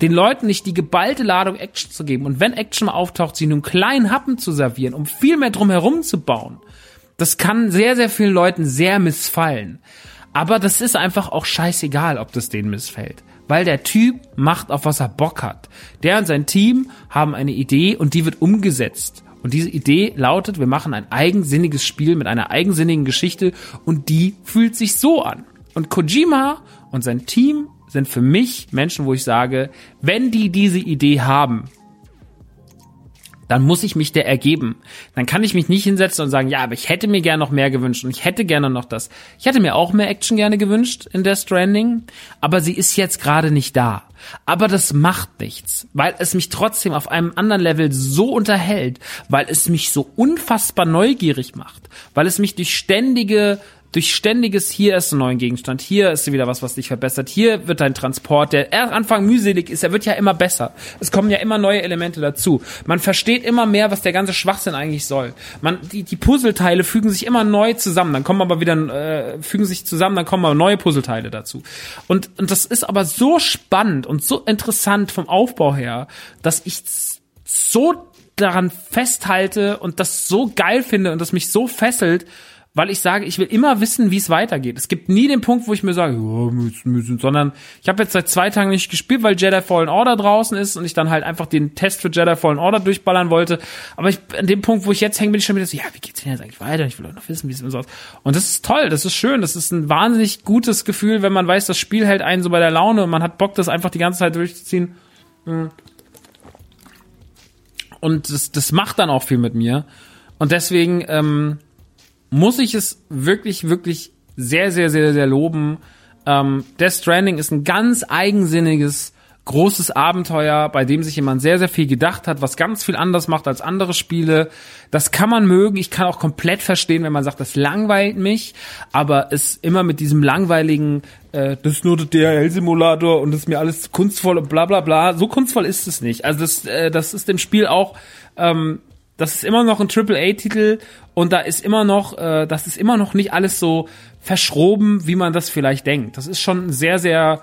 den Leuten nicht die geballte Ladung Action zu geben und wenn Action mal auftaucht, sie nur einen kleinen Happen zu servieren, um viel mehr drumherum zu bauen. Das kann sehr, sehr vielen Leuten sehr missfallen. Aber das ist einfach auch scheißegal, ob das denen missfällt. Weil der Typ macht, auf was er Bock hat. Der und sein Team haben eine Idee und die wird umgesetzt. Und diese Idee lautet, wir machen ein eigensinniges Spiel mit einer eigensinnigen Geschichte und die fühlt sich so an. Und Kojima und sein Team sind für mich Menschen, wo ich sage, wenn die diese Idee haben, dann muss ich mich der ergeben. Dann kann ich mich nicht hinsetzen und sagen, ja, aber ich hätte mir gerne noch mehr gewünscht und ich hätte gerne noch das. Ich hätte mir auch mehr Action gerne gewünscht in Death Stranding, aber sie ist jetzt gerade nicht da. Aber das macht nichts, weil es mich trotzdem auf einem anderen Level so unterhält, weil es mich so unfassbar neugierig macht, weil es mich durch ständige durch ständiges hier ist ein neuer Gegenstand, hier ist wieder was, was dich verbessert, hier wird dein Transport, der erst Anfang mühselig ist, er wird ja immer besser. Es kommen ja immer neue Elemente dazu. Man versteht immer mehr, was der ganze Schwachsinn eigentlich soll. Man, die, die Puzzleteile fügen sich immer neu zusammen, dann kommen aber wieder, äh, fügen sich zusammen, dann kommen aber neue Puzzleteile dazu. Und, und das ist aber so spannend und so interessant vom Aufbau her, dass ich so daran festhalte und das so geil finde und das mich so fesselt, weil ich sage, ich will immer wissen, wie es weitergeht. Es gibt nie den Punkt, wo ich mir sage, oh, müssen, sondern ich habe jetzt seit zwei Tagen nicht gespielt, weil Jedi Fallen Order draußen ist und ich dann halt einfach den Test für Jedi Fallen Order durchballern wollte. Aber ich, an dem Punkt, wo ich jetzt hänge, bin ich schon wieder so, ja, wie geht's denn jetzt eigentlich weiter? Ich will auch noch wissen, wie es so aus. Und das ist toll, das ist schön, das ist ein wahnsinnig gutes Gefühl, wenn man weiß, das Spiel hält einen so bei der Laune und man hat Bock, das einfach die ganze Zeit durchzuziehen. Hm. Und das, das macht dann auch viel mit mir. Und deswegen, ähm, muss ich es wirklich, wirklich sehr, sehr, sehr, sehr loben. Ähm, Death Stranding ist ein ganz eigensinniges, großes Abenteuer, bei dem sich jemand sehr, sehr viel gedacht hat, was ganz viel anders macht als andere Spiele. Das kann man mögen. Ich kann auch komplett verstehen, wenn man sagt, das langweilt mich, aber es immer mit diesem langweiligen, äh, das ist nur der DHL-Simulator und das ist mir alles kunstvoll und bla bla bla. So kunstvoll ist es nicht. Also das, äh, das ist dem Spiel auch, ähm, das ist immer noch ein AAA-Titel und da ist immer noch, äh, das ist immer noch nicht alles so verschroben, wie man das vielleicht denkt. Das ist schon ein sehr, sehr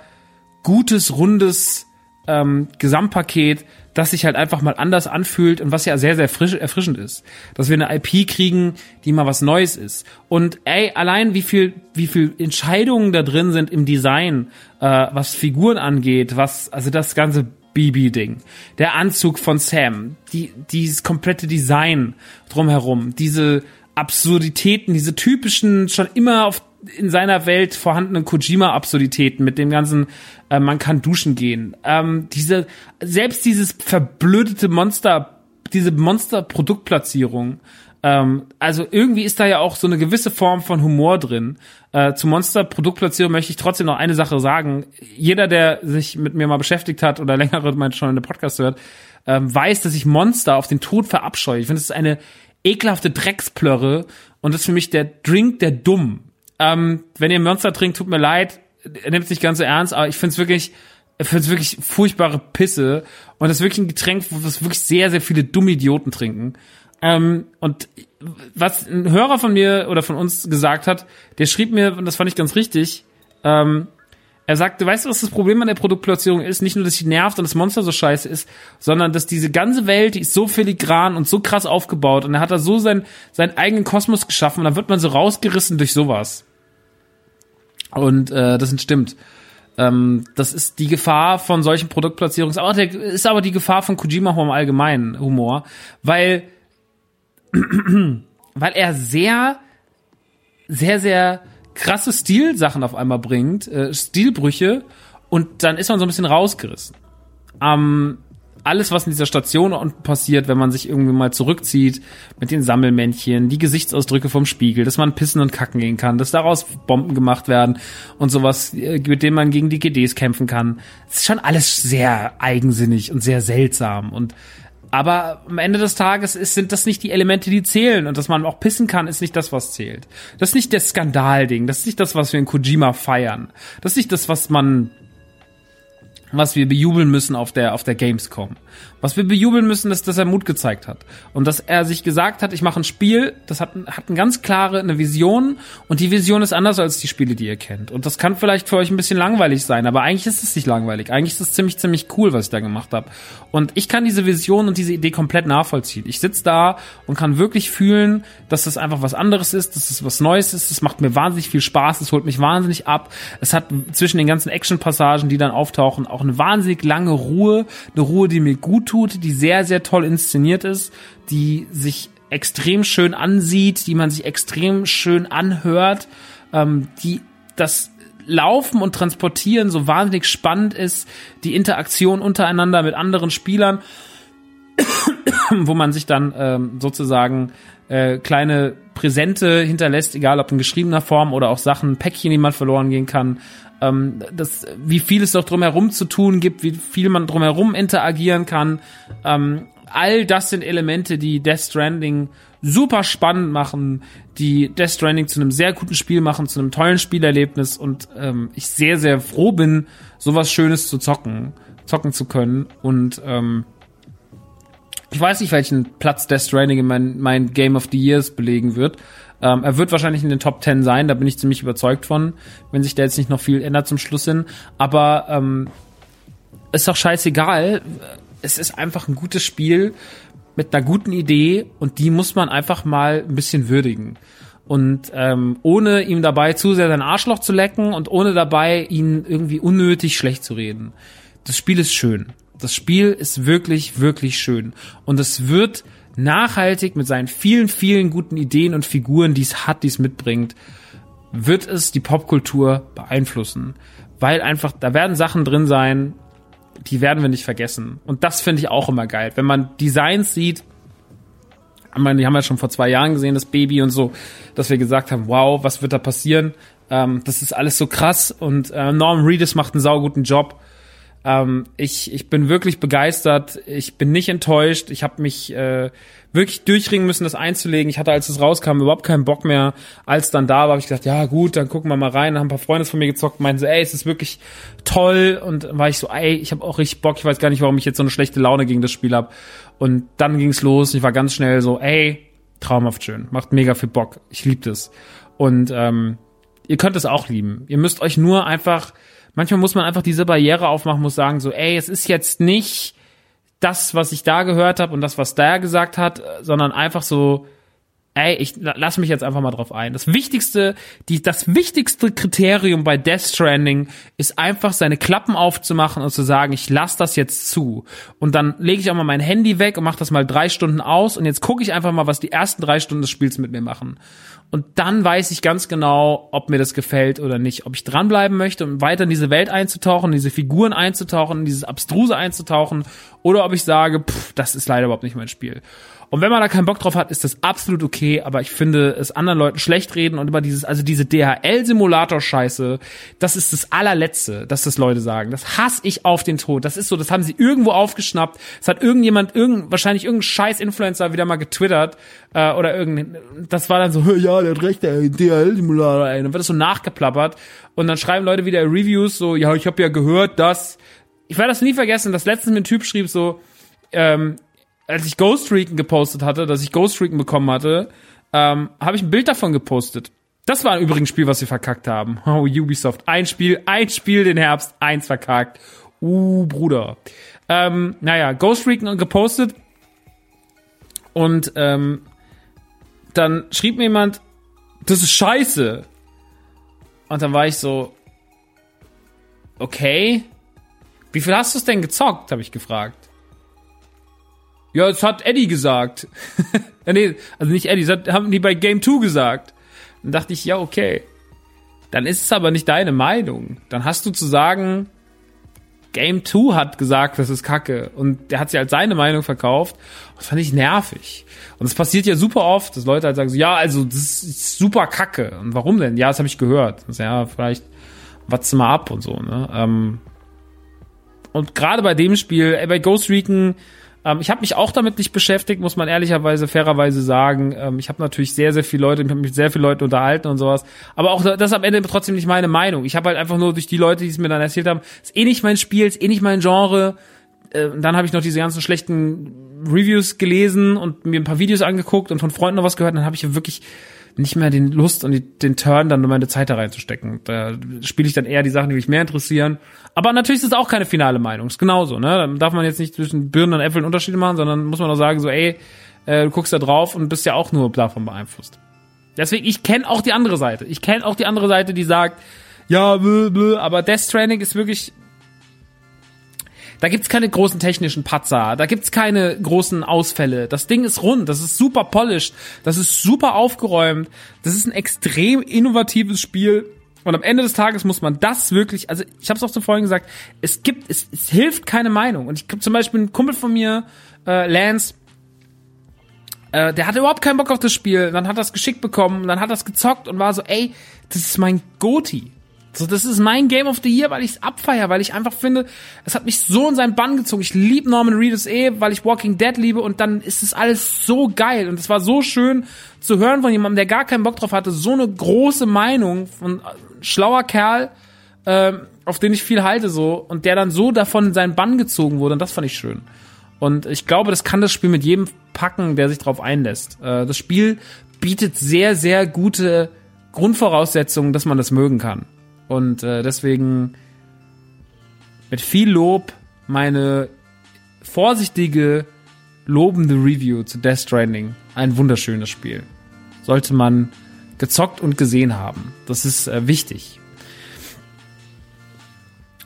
gutes, rundes ähm, Gesamtpaket, das sich halt einfach mal anders anfühlt und was ja sehr, sehr frisch, erfrischend ist. Dass wir eine IP kriegen, die mal was Neues ist. Und ey, allein wie viel, wie viel Entscheidungen da drin sind im Design, äh, was Figuren angeht, was, also das ganze Bibi-Ding. Der Anzug von Sam, die, dieses komplette Design drumherum, diese Absurditäten, diese typischen, schon immer auf in seiner Welt vorhandenen Kojima-Absurditäten mit dem ganzen, äh, man kann duschen gehen. Ähm, diese, selbst dieses verblödete Monster, diese Monster-Produktplatzierung. Ähm, also irgendwie ist da ja auch so eine gewisse Form von Humor drin. Äh, zu Monster-Produktplatzierung möchte ich trotzdem noch eine Sache sagen. Jeder, der sich mit mir mal beschäftigt hat oder längere mal schon in der Podcast hört, ähm, weiß, dass ich Monster auf den Tod verabscheue. Ich finde, es ist eine ekelhafte Drecksplörre und das ist für mich der Drink der Dumm. Ähm, wenn ihr Monster trinkt, tut mir leid, nimmt es nicht ganz so ernst, aber ich finde es wirklich, ich finde es wirklich furchtbare Pisse und das ist wirklich ein Getränk, was wirklich sehr, sehr viele dumme Idioten trinken. Ähm, und was ein Hörer von mir oder von uns gesagt hat, der schrieb mir, und das fand ich ganz richtig, ähm, er sagte, weißt du, was das Problem an der Produktplatzierung ist? Nicht nur, dass sie nervt und das Monster so scheiße ist, sondern dass diese ganze Welt, die ist so filigran und so krass aufgebaut und er hat da so sein, seinen eigenen Kosmos geschaffen und dann wird man so rausgerissen durch sowas. Und äh, das stimmt. Ähm, das ist die Gefahr von solchen Produktplatzierungen. Ist aber die Gefahr von Kojima im allgemeinen Humor, weil weil er sehr sehr sehr krasse Stilsachen auf einmal bringt, äh, Stilbrüche und dann ist man so ein bisschen rausgerissen. Ähm, alles, was in dieser Station passiert, wenn man sich irgendwie mal zurückzieht mit den Sammelmännchen, die Gesichtsausdrücke vom Spiegel, dass man pissen und kacken gehen kann, dass daraus Bomben gemacht werden und sowas, äh, mit dem man gegen die GDs kämpfen kann. Das ist schon alles sehr eigensinnig und sehr seltsam und aber am Ende des Tages ist, sind das nicht die Elemente, die zählen. Und dass man auch pissen kann, ist nicht das, was zählt. Das ist nicht das Skandalding. Das ist nicht das, was wir in Kojima feiern. Das ist nicht das, was man was wir bejubeln müssen auf der, auf der Gamescom. Was wir bejubeln müssen, ist, dass er Mut gezeigt hat. Und dass er sich gesagt hat, ich mache ein Spiel, das hat, hat eine ganz klare eine Vision und die Vision ist anders als die Spiele, die ihr kennt. Und das kann vielleicht für euch ein bisschen langweilig sein, aber eigentlich ist es nicht langweilig. Eigentlich ist es ziemlich, ziemlich cool, was ich da gemacht habe. Und ich kann diese Vision und diese Idee komplett nachvollziehen. Ich sitze da und kann wirklich fühlen, dass das einfach was anderes ist, dass es was Neues ist. Es macht mir wahnsinnig viel Spaß, es holt mich wahnsinnig ab. Es hat zwischen den ganzen Action-Passagen, die dann auftauchen, auch eine wahnsinnig lange Ruhe, eine Ruhe, die mir gut tut, die sehr, sehr toll inszeniert ist, die sich extrem schön ansieht, die man sich extrem schön anhört, ähm, die das Laufen und Transportieren so wahnsinnig spannend ist, die Interaktion untereinander mit anderen Spielern, wo man sich dann ähm, sozusagen äh, kleine Präsente hinterlässt, egal ob in geschriebener Form oder auch Sachen, Päckchen, die man verloren gehen kann, ähm, das, wie viel es doch drumherum zu tun gibt, wie viel man drumherum interagieren kann. Ähm, all das sind Elemente, die Death Stranding super spannend machen, die Death Stranding zu einem sehr guten Spiel machen, zu einem tollen Spielerlebnis und ähm, ich sehr, sehr froh bin, sowas Schönes zu zocken, zocken zu können und ähm, ich weiß nicht, welchen Platz Death Stranding in mein, mein Game of the Years belegen wird. Ähm, er wird wahrscheinlich in den Top 10 sein, da bin ich ziemlich überzeugt von, wenn sich da jetzt nicht noch viel ändert zum Schluss hin. Aber ähm, ist doch scheißegal. Es ist einfach ein gutes Spiel mit einer guten Idee und die muss man einfach mal ein bisschen würdigen. Und ähm, ohne ihm dabei zu sehr sein Arschloch zu lecken und ohne dabei ihn irgendwie unnötig schlecht zu reden. Das Spiel ist schön. Das Spiel ist wirklich, wirklich schön. Und es wird nachhaltig mit seinen vielen, vielen guten Ideen und Figuren, die es hat, die es mitbringt, wird es die Popkultur beeinflussen. Weil einfach, da werden Sachen drin sein, die werden wir nicht vergessen. Und das finde ich auch immer geil. Wenn man Designs sieht, ich meine, die haben wir schon vor zwei Jahren gesehen, das Baby und so, dass wir gesagt haben, wow, was wird da passieren? Ähm, das ist alles so krass und äh, Norm Reedus macht einen sauguten Job. Ähm, ich, ich bin wirklich begeistert. Ich bin nicht enttäuscht. Ich habe mich äh, wirklich durchringen müssen, das einzulegen. Ich hatte, als es rauskam, überhaupt keinen Bock mehr. Als dann da war, habe ich gedacht, ja gut, dann gucken wir mal rein. Dann haben ein paar Freunde von mir gezockt, meinten so, ey, es ist wirklich toll. Und dann war ich so, ey, ich habe auch richtig Bock. Ich weiß gar nicht, warum ich jetzt so eine schlechte Laune gegen das Spiel habe. Und dann ging's los. Ich war ganz schnell so, ey, traumhaft schön. Macht mega viel Bock. Ich liebe das. Und ähm, ihr könnt es auch lieben. Ihr müsst euch nur einfach manchmal muss man einfach diese Barriere aufmachen, muss sagen, so, ey, es ist jetzt nicht das, was ich da gehört habe und das, was der gesagt hat, sondern einfach so, ey, ich lass mich jetzt einfach mal drauf ein. Das wichtigste, die, das wichtigste Kriterium bei Death Stranding ist einfach seine Klappen aufzumachen und zu sagen, ich lass das jetzt zu. Und dann lege ich auch mal mein Handy weg und mache das mal drei Stunden aus und jetzt gucke ich einfach mal, was die ersten drei Stunden des Spiels mit mir machen. Und dann weiß ich ganz genau, ob mir das gefällt oder nicht. Ob ich dranbleiben möchte, um weiter in diese Welt einzutauchen, in diese Figuren einzutauchen, in dieses Abstruse einzutauchen, oder ob ich sage, pff, das ist leider überhaupt nicht mein Spiel. Und wenn man da keinen Bock drauf hat, ist das absolut okay, aber ich finde es anderen Leuten schlecht reden und über dieses, also diese DHL-Simulator-Scheiße, das ist das allerletzte, dass das Leute sagen. Das hasse ich auf den Tod. Das ist so, das haben sie irgendwo aufgeschnappt. Es hat irgendjemand, irgend, wahrscheinlich irgendein scheiß Influencer wieder mal getwittert, äh, oder irgendein, das war dann so, ja, der hat recht, der DHL-Simulator, ey. Dann wird das so nachgeplappert und dann schreiben Leute wieder Reviews so, ja, ich habe ja gehört, dass, ich werde das nie vergessen, das letzte mir ein Typ schrieb so, ähm, als ich Ghost Recon gepostet hatte, dass ich Ghost Recon bekommen hatte, ähm, habe ich ein Bild davon gepostet. Das war übrigens ein Spiel, was wir verkackt haben. Oh, Ubisoft. Ein Spiel, ein Spiel den Herbst, eins verkackt. Uh, Bruder. Ähm, naja, Ghost Recon gepostet. Und ähm, dann schrieb mir jemand, das ist scheiße. Und dann war ich so, okay. Wie viel hast du es denn gezockt, habe ich gefragt. Ja, das hat Eddie gesagt. ja, nee, also nicht Eddie, das haben die bei Game 2 gesagt. Dann dachte ich, ja, okay. Dann ist es aber nicht deine Meinung. Dann hast du zu sagen, Game 2 hat gesagt, das ist Kacke. Und der hat sie als seine Meinung verkauft. Das fand ich nervig. Und es passiert ja super oft, dass Leute halt sagen so, ja, also, das ist super Kacke. Und warum denn? Ja, das habe ich gehört. Das, ja, vielleicht watze mal ab und so, ne? Ähm, und gerade bei dem Spiel, ey, bei Ghost Recon, ähm, ich habe mich auch damit nicht beschäftigt, muss man ehrlicherweise, fairerweise sagen. Ähm, ich habe natürlich sehr, sehr viele Leute, ich habe mich mit sehr viele Leute unterhalten und sowas. Aber auch das ist am Ende trotzdem nicht meine Meinung. Ich habe halt einfach nur durch die Leute, die es mir dann erzählt haben, ist eh nicht mein Spiel, ist eh nicht mein Genre. Äh, dann habe ich noch diese ganzen schlechten Reviews gelesen und mir ein paar Videos angeguckt und von Freunden noch was gehört. Dann habe ich wirklich nicht mehr den Lust und den Turn, dann nur meine Zeit da reinzustecken. Da spiele ich dann eher die Sachen, die mich mehr interessieren. Aber natürlich ist es auch keine finale Meinung. Ist genauso, ne? Dann darf man jetzt nicht zwischen Birnen und Äpfeln Unterschiede machen, sondern muss man auch sagen, so, ey, äh, du guckst da drauf und bist ja auch nur davon beeinflusst. Deswegen, ich kenne auch die andere Seite. Ich kenne auch die andere Seite, die sagt, ja, blö, blö, aber Death Stranding ist wirklich da gibt's keine großen technischen Patzer, da gibt's keine großen Ausfälle. Das Ding ist rund, das ist super polished, das ist super aufgeräumt, das ist ein extrem innovatives Spiel. Und am Ende des Tages muss man das wirklich, also ich habe es auch zuvor gesagt, es gibt, es, es hilft keine Meinung. Und ich habe zum Beispiel einen Kumpel von mir, äh, Lance, äh, der hatte überhaupt keinen Bock auf das Spiel, dann hat er es geschickt bekommen, dann hat er gezockt und war so, ey, das ist mein Goti. So, das ist mein Game of the Year, weil ich es abfeier, weil ich einfach finde, es hat mich so in seinen Bann gezogen. Ich liebe Norman Reedus eh, weil ich Walking Dead liebe und dann ist es alles so geil und es war so schön zu hören von jemandem, der gar keinen Bock drauf hatte, so eine große Meinung von äh, schlauer Kerl, äh, auf den ich viel halte so und der dann so davon in seinen Bann gezogen wurde und das fand ich schön. Und ich glaube, das kann das Spiel mit jedem packen, der sich drauf einlässt. Äh, das Spiel bietet sehr, sehr gute Grundvoraussetzungen, dass man das mögen kann. Und äh, deswegen mit viel Lob meine vorsichtige, lobende Review zu Death Stranding. Ein wunderschönes Spiel. Sollte man gezockt und gesehen haben. Das ist äh, wichtig.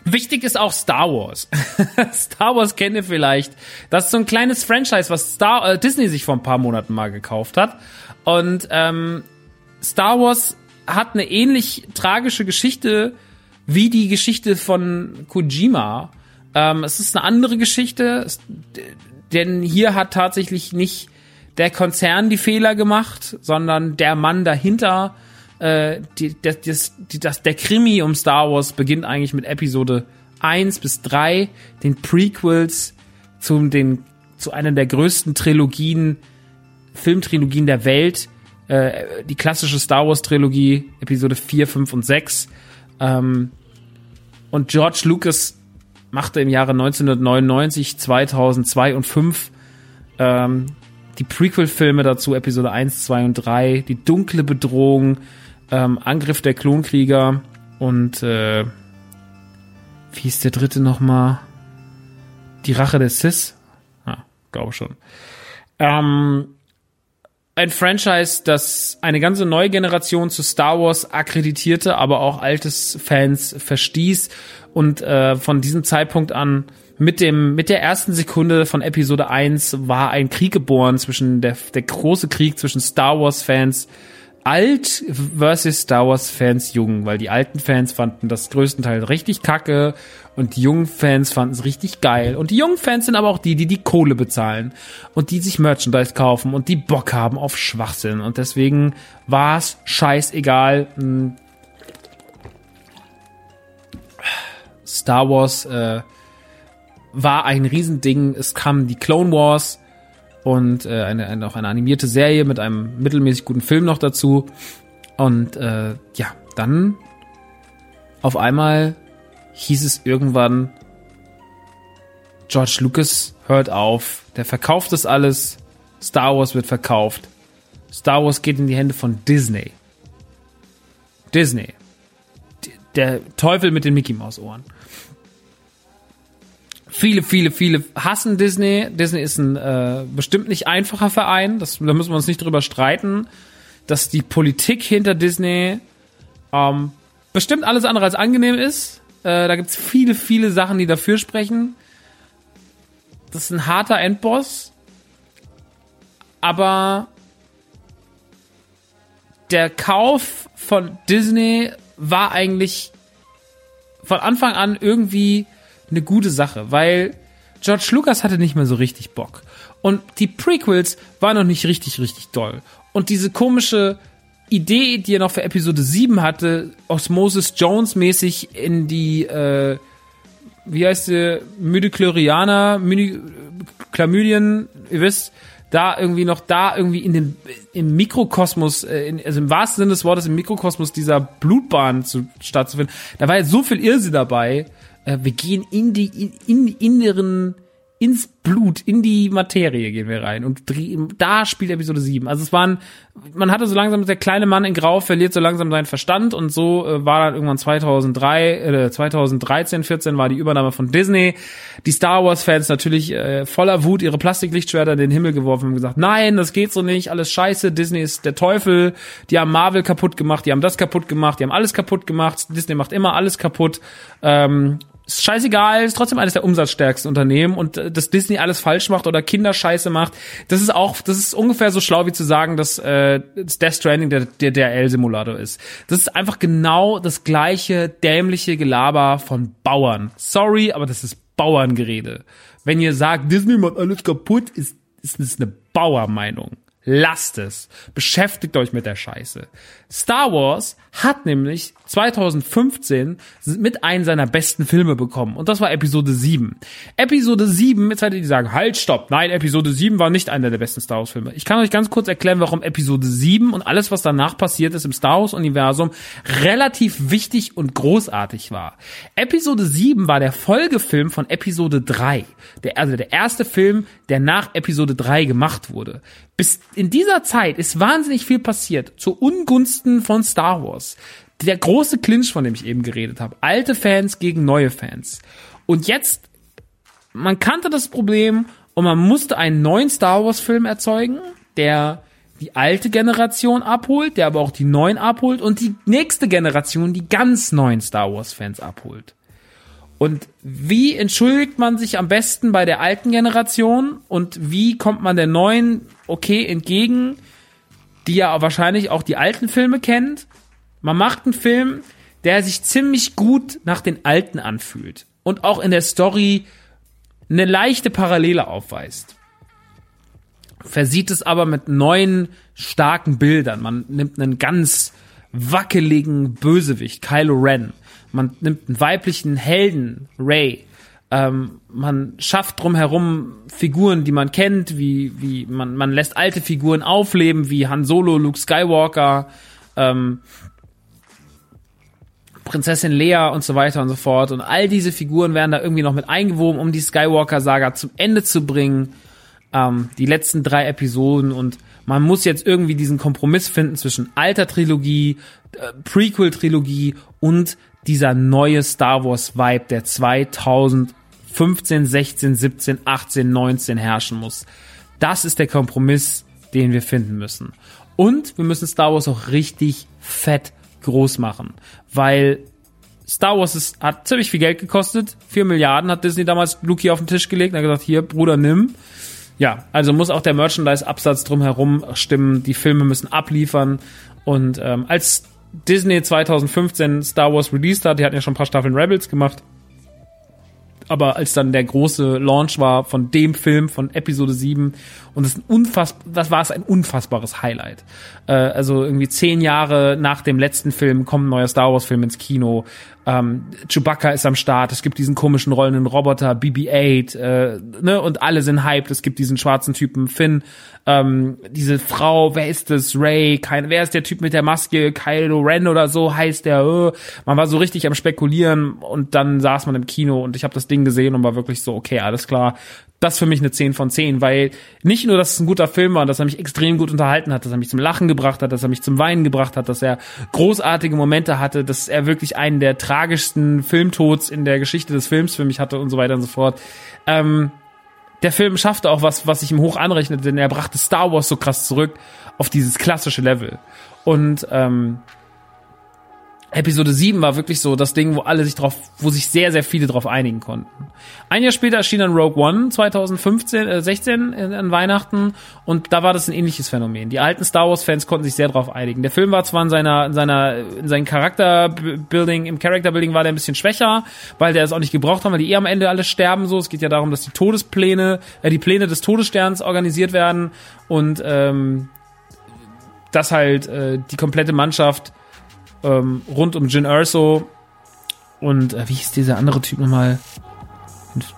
Wichtig ist auch Star Wars. Star Wars kennt ihr vielleicht. Das ist so ein kleines Franchise, was Star äh, Disney sich vor ein paar Monaten mal gekauft hat. Und ähm, Star Wars hat eine ähnlich tragische Geschichte wie die Geschichte von Kojima. Ähm, es ist eine andere Geschichte, es, denn hier hat tatsächlich nicht der Konzern die Fehler gemacht, sondern der Mann dahinter. Äh, die, das, die, das, der Krimi um Star Wars beginnt eigentlich mit Episode 1 bis 3, den Prequels zu den zu einer der größten Trilogien, Filmtrilogien der Welt, äh, die klassische Star Wars Trilogie, Episode 4, 5 und 6. Ähm, und George Lucas machte im Jahre 1999, 2002 und 5 ähm, die Prequel-Filme dazu, Episode 1, 2 und 3, die dunkle Bedrohung, ähm, Angriff der Klonkrieger und äh, wie ist der dritte nochmal? Die Rache der Sis? Ah, glaube schon. Ähm, ein Franchise, das eine ganze neue Generation zu Star Wars akkreditierte, aber auch altes Fans verstieß. Und äh, von diesem Zeitpunkt an mit dem mit der ersten Sekunde von Episode 1 war ein Krieg geboren zwischen der der große Krieg zwischen Star Wars Fans alt versus Star Wars Fans jung, weil die alten Fans fanden das größtenteils richtig kacke und die jungen Fans fanden es richtig geil. Und die jungen Fans sind aber auch die, die die Kohle bezahlen und die sich Merchandise kaufen und die Bock haben auf Schwachsinn. Und deswegen war es scheißegal. Hm. Star Wars äh, war ein Riesending. Es kamen die Clone Wars und äh, eine, eine, auch eine animierte Serie mit einem mittelmäßig guten Film noch dazu. Und äh, ja, dann auf einmal hieß es irgendwann, George Lucas hört auf, der verkauft das alles, Star Wars wird verkauft, Star Wars geht in die Hände von Disney. Disney. Der Teufel mit den Mickey Maus Ohren. Viele, viele, viele hassen Disney. Disney ist ein äh, bestimmt nicht einfacher Verein. Das, da müssen wir uns nicht drüber streiten, dass die Politik hinter Disney ähm, bestimmt alles andere als angenehm ist. Äh, da gibt's viele, viele Sachen, die dafür sprechen. Das ist ein harter Endboss. Aber der Kauf von Disney war eigentlich von Anfang an irgendwie eine gute Sache, weil George Lucas hatte nicht mehr so richtig Bock. Und die Prequels waren noch nicht richtig, richtig doll. Und diese komische Idee, die er noch für Episode 7 hatte, Osmosis Jones mäßig in die, äh, wie heißt sie, Müdichlorianer, Chlamydien, ihr wisst, da irgendwie noch da irgendwie in den im Mikrokosmos, äh, in, also im wahrsten Sinne des Wortes im Mikrokosmos dieser Blutbahn zu, stattzufinden. Da war ja so viel Irrsinn dabei, äh, wir gehen in die in, in inneren ins Blut, in die Materie gehen wir rein und da spielt Episode 7. Also es waren, man hatte so langsam, der kleine Mann in Grau verliert so langsam seinen Verstand und so äh, war dann irgendwann 2003, äh, 2013, 14 war die Übernahme von Disney. Die Star Wars Fans natürlich äh, voller Wut ihre Plastiklichtschwerter in den Himmel geworfen und gesagt, nein, das geht so nicht, alles scheiße, Disney ist der Teufel, die haben Marvel kaputt gemacht, die haben das kaputt gemacht, die haben alles kaputt gemacht, Disney macht immer alles kaputt. Ähm, ist scheißegal, ist trotzdem eines der umsatzstärksten Unternehmen und äh, dass Disney alles falsch macht oder Kinderscheiße macht, das ist auch, das ist ungefähr so schlau wie zu sagen, dass äh, Death Stranding der, der DRL-Simulator ist. Das ist einfach genau das gleiche dämliche Gelaber von Bauern. Sorry, aber das ist Bauerngerede. Wenn ihr sagt, Disney macht alles kaputt, ist, ist das eine Bauermeinung. Lasst es. Beschäftigt euch mit der Scheiße. Star Wars hat nämlich 2015 mit einem seiner besten Filme bekommen. Und das war Episode 7. Episode 7, jetzt werdet ihr sagen, halt, stopp. Nein, Episode 7 war nicht einer der besten Star Wars Filme. Ich kann euch ganz kurz erklären, warum Episode 7 und alles, was danach passiert ist im Star Wars Universum, relativ wichtig und großartig war. Episode 7 war der Folgefilm von Episode 3. Der, also der erste Film, der nach Episode 3 gemacht wurde. Bis in dieser Zeit ist wahnsinnig viel passiert zu Ungunsten von Star Wars. Der große Clinch, von dem ich eben geredet habe. Alte Fans gegen neue Fans. Und jetzt, man kannte das Problem und man musste einen neuen Star Wars Film erzeugen, der die alte Generation abholt, der aber auch die neuen abholt und die nächste Generation die ganz neuen Star Wars Fans abholt. Und wie entschuldigt man sich am besten bei der alten Generation und wie kommt man der neuen okay entgegen, die ja wahrscheinlich auch die alten Filme kennt? Man macht einen Film, der sich ziemlich gut nach den alten anfühlt und auch in der Story eine leichte Parallele aufweist. Versieht es aber mit neuen starken Bildern. Man nimmt einen ganz wackeligen Bösewicht, Kylo Ren man nimmt einen weiblichen Helden, Ray, ähm, man schafft drumherum Figuren, die man kennt, wie, wie man, man lässt alte Figuren aufleben, wie Han Solo, Luke Skywalker, ähm, Prinzessin Leia und so weiter und so fort. Und all diese Figuren werden da irgendwie noch mit eingewoben, um die Skywalker-Saga zum Ende zu bringen. Ähm, die letzten drei Episoden und man muss jetzt irgendwie diesen Kompromiss finden zwischen alter Trilogie, äh, Prequel-Trilogie und dieser neue Star Wars Vibe, der 2015, 16, 17, 18, 19 herrschen muss. Das ist der Kompromiss, den wir finden müssen. Und wir müssen Star Wars auch richtig fett groß machen, weil Star Wars ist, hat ziemlich viel Geld gekostet. Vier Milliarden hat Disney damals Luki auf den Tisch gelegt und hat gesagt, hier, Bruder, nimm. Ja, also muss auch der Merchandise-Absatz drumherum stimmen. Die Filme müssen abliefern. Und ähm, als Disney 2015 Star Wars released hat, die hatten ja schon ein paar Staffeln Rebels gemacht, aber als dann der große Launch war von dem Film von Episode 7 und das, ein unfass, das war es ein unfassbares Highlight. Äh, also irgendwie zehn Jahre nach dem letzten Film kommt ein neuer Star Wars Film ins Kino. Ähm, Chewbacca ist am Start, es gibt diesen komischen rollenden Roboter, BB-8, äh, ne, und alle sind hyped. Es gibt diesen schwarzen Typen Finn, ähm, diese Frau, wer ist das? Ray, kein, wer ist der Typ mit der Maske? Kylo Ren oder so heißt der. Äh. Man war so richtig am spekulieren und dann saß man im Kino und ich habe das Ding gesehen und war wirklich so, okay, alles klar, das für mich eine 10 von 10, weil nicht nur, dass es ein guter Film war, dass er mich extrem gut unterhalten hat, dass er mich zum Lachen gebracht hat, dass er mich zum Weinen gebracht hat, dass er großartige Momente hatte, dass er wirklich einen der tragischsten Filmtods in der Geschichte des Films für mich hatte und so weiter und so fort. Ähm, der Film schaffte auch was, was ich ihm hoch anrechne, denn er brachte Star Wars so krass zurück auf dieses klassische Level. Und ähm, Episode 7 war wirklich so das Ding, wo alle sich drauf, wo sich sehr, sehr viele drauf einigen konnten. Ein Jahr später erschien dann Rogue One 2015, äh, 16 äh, an Weihnachten und da war das ein ähnliches Phänomen. Die alten Star Wars Fans konnten sich sehr drauf einigen. Der Film war zwar in seiner, in seiner, in seinem Charakterbuilding, im Characterbuilding war der ein bisschen schwächer, weil der es auch nicht gebraucht haben, weil die eh am Ende alle sterben so. Es geht ja darum, dass die Todespläne, äh, die Pläne des Todessterns organisiert werden und ähm, dass halt äh, die komplette Mannschaft ähm, rund um Jin Erso und äh, wie hieß dieser andere Typ nochmal?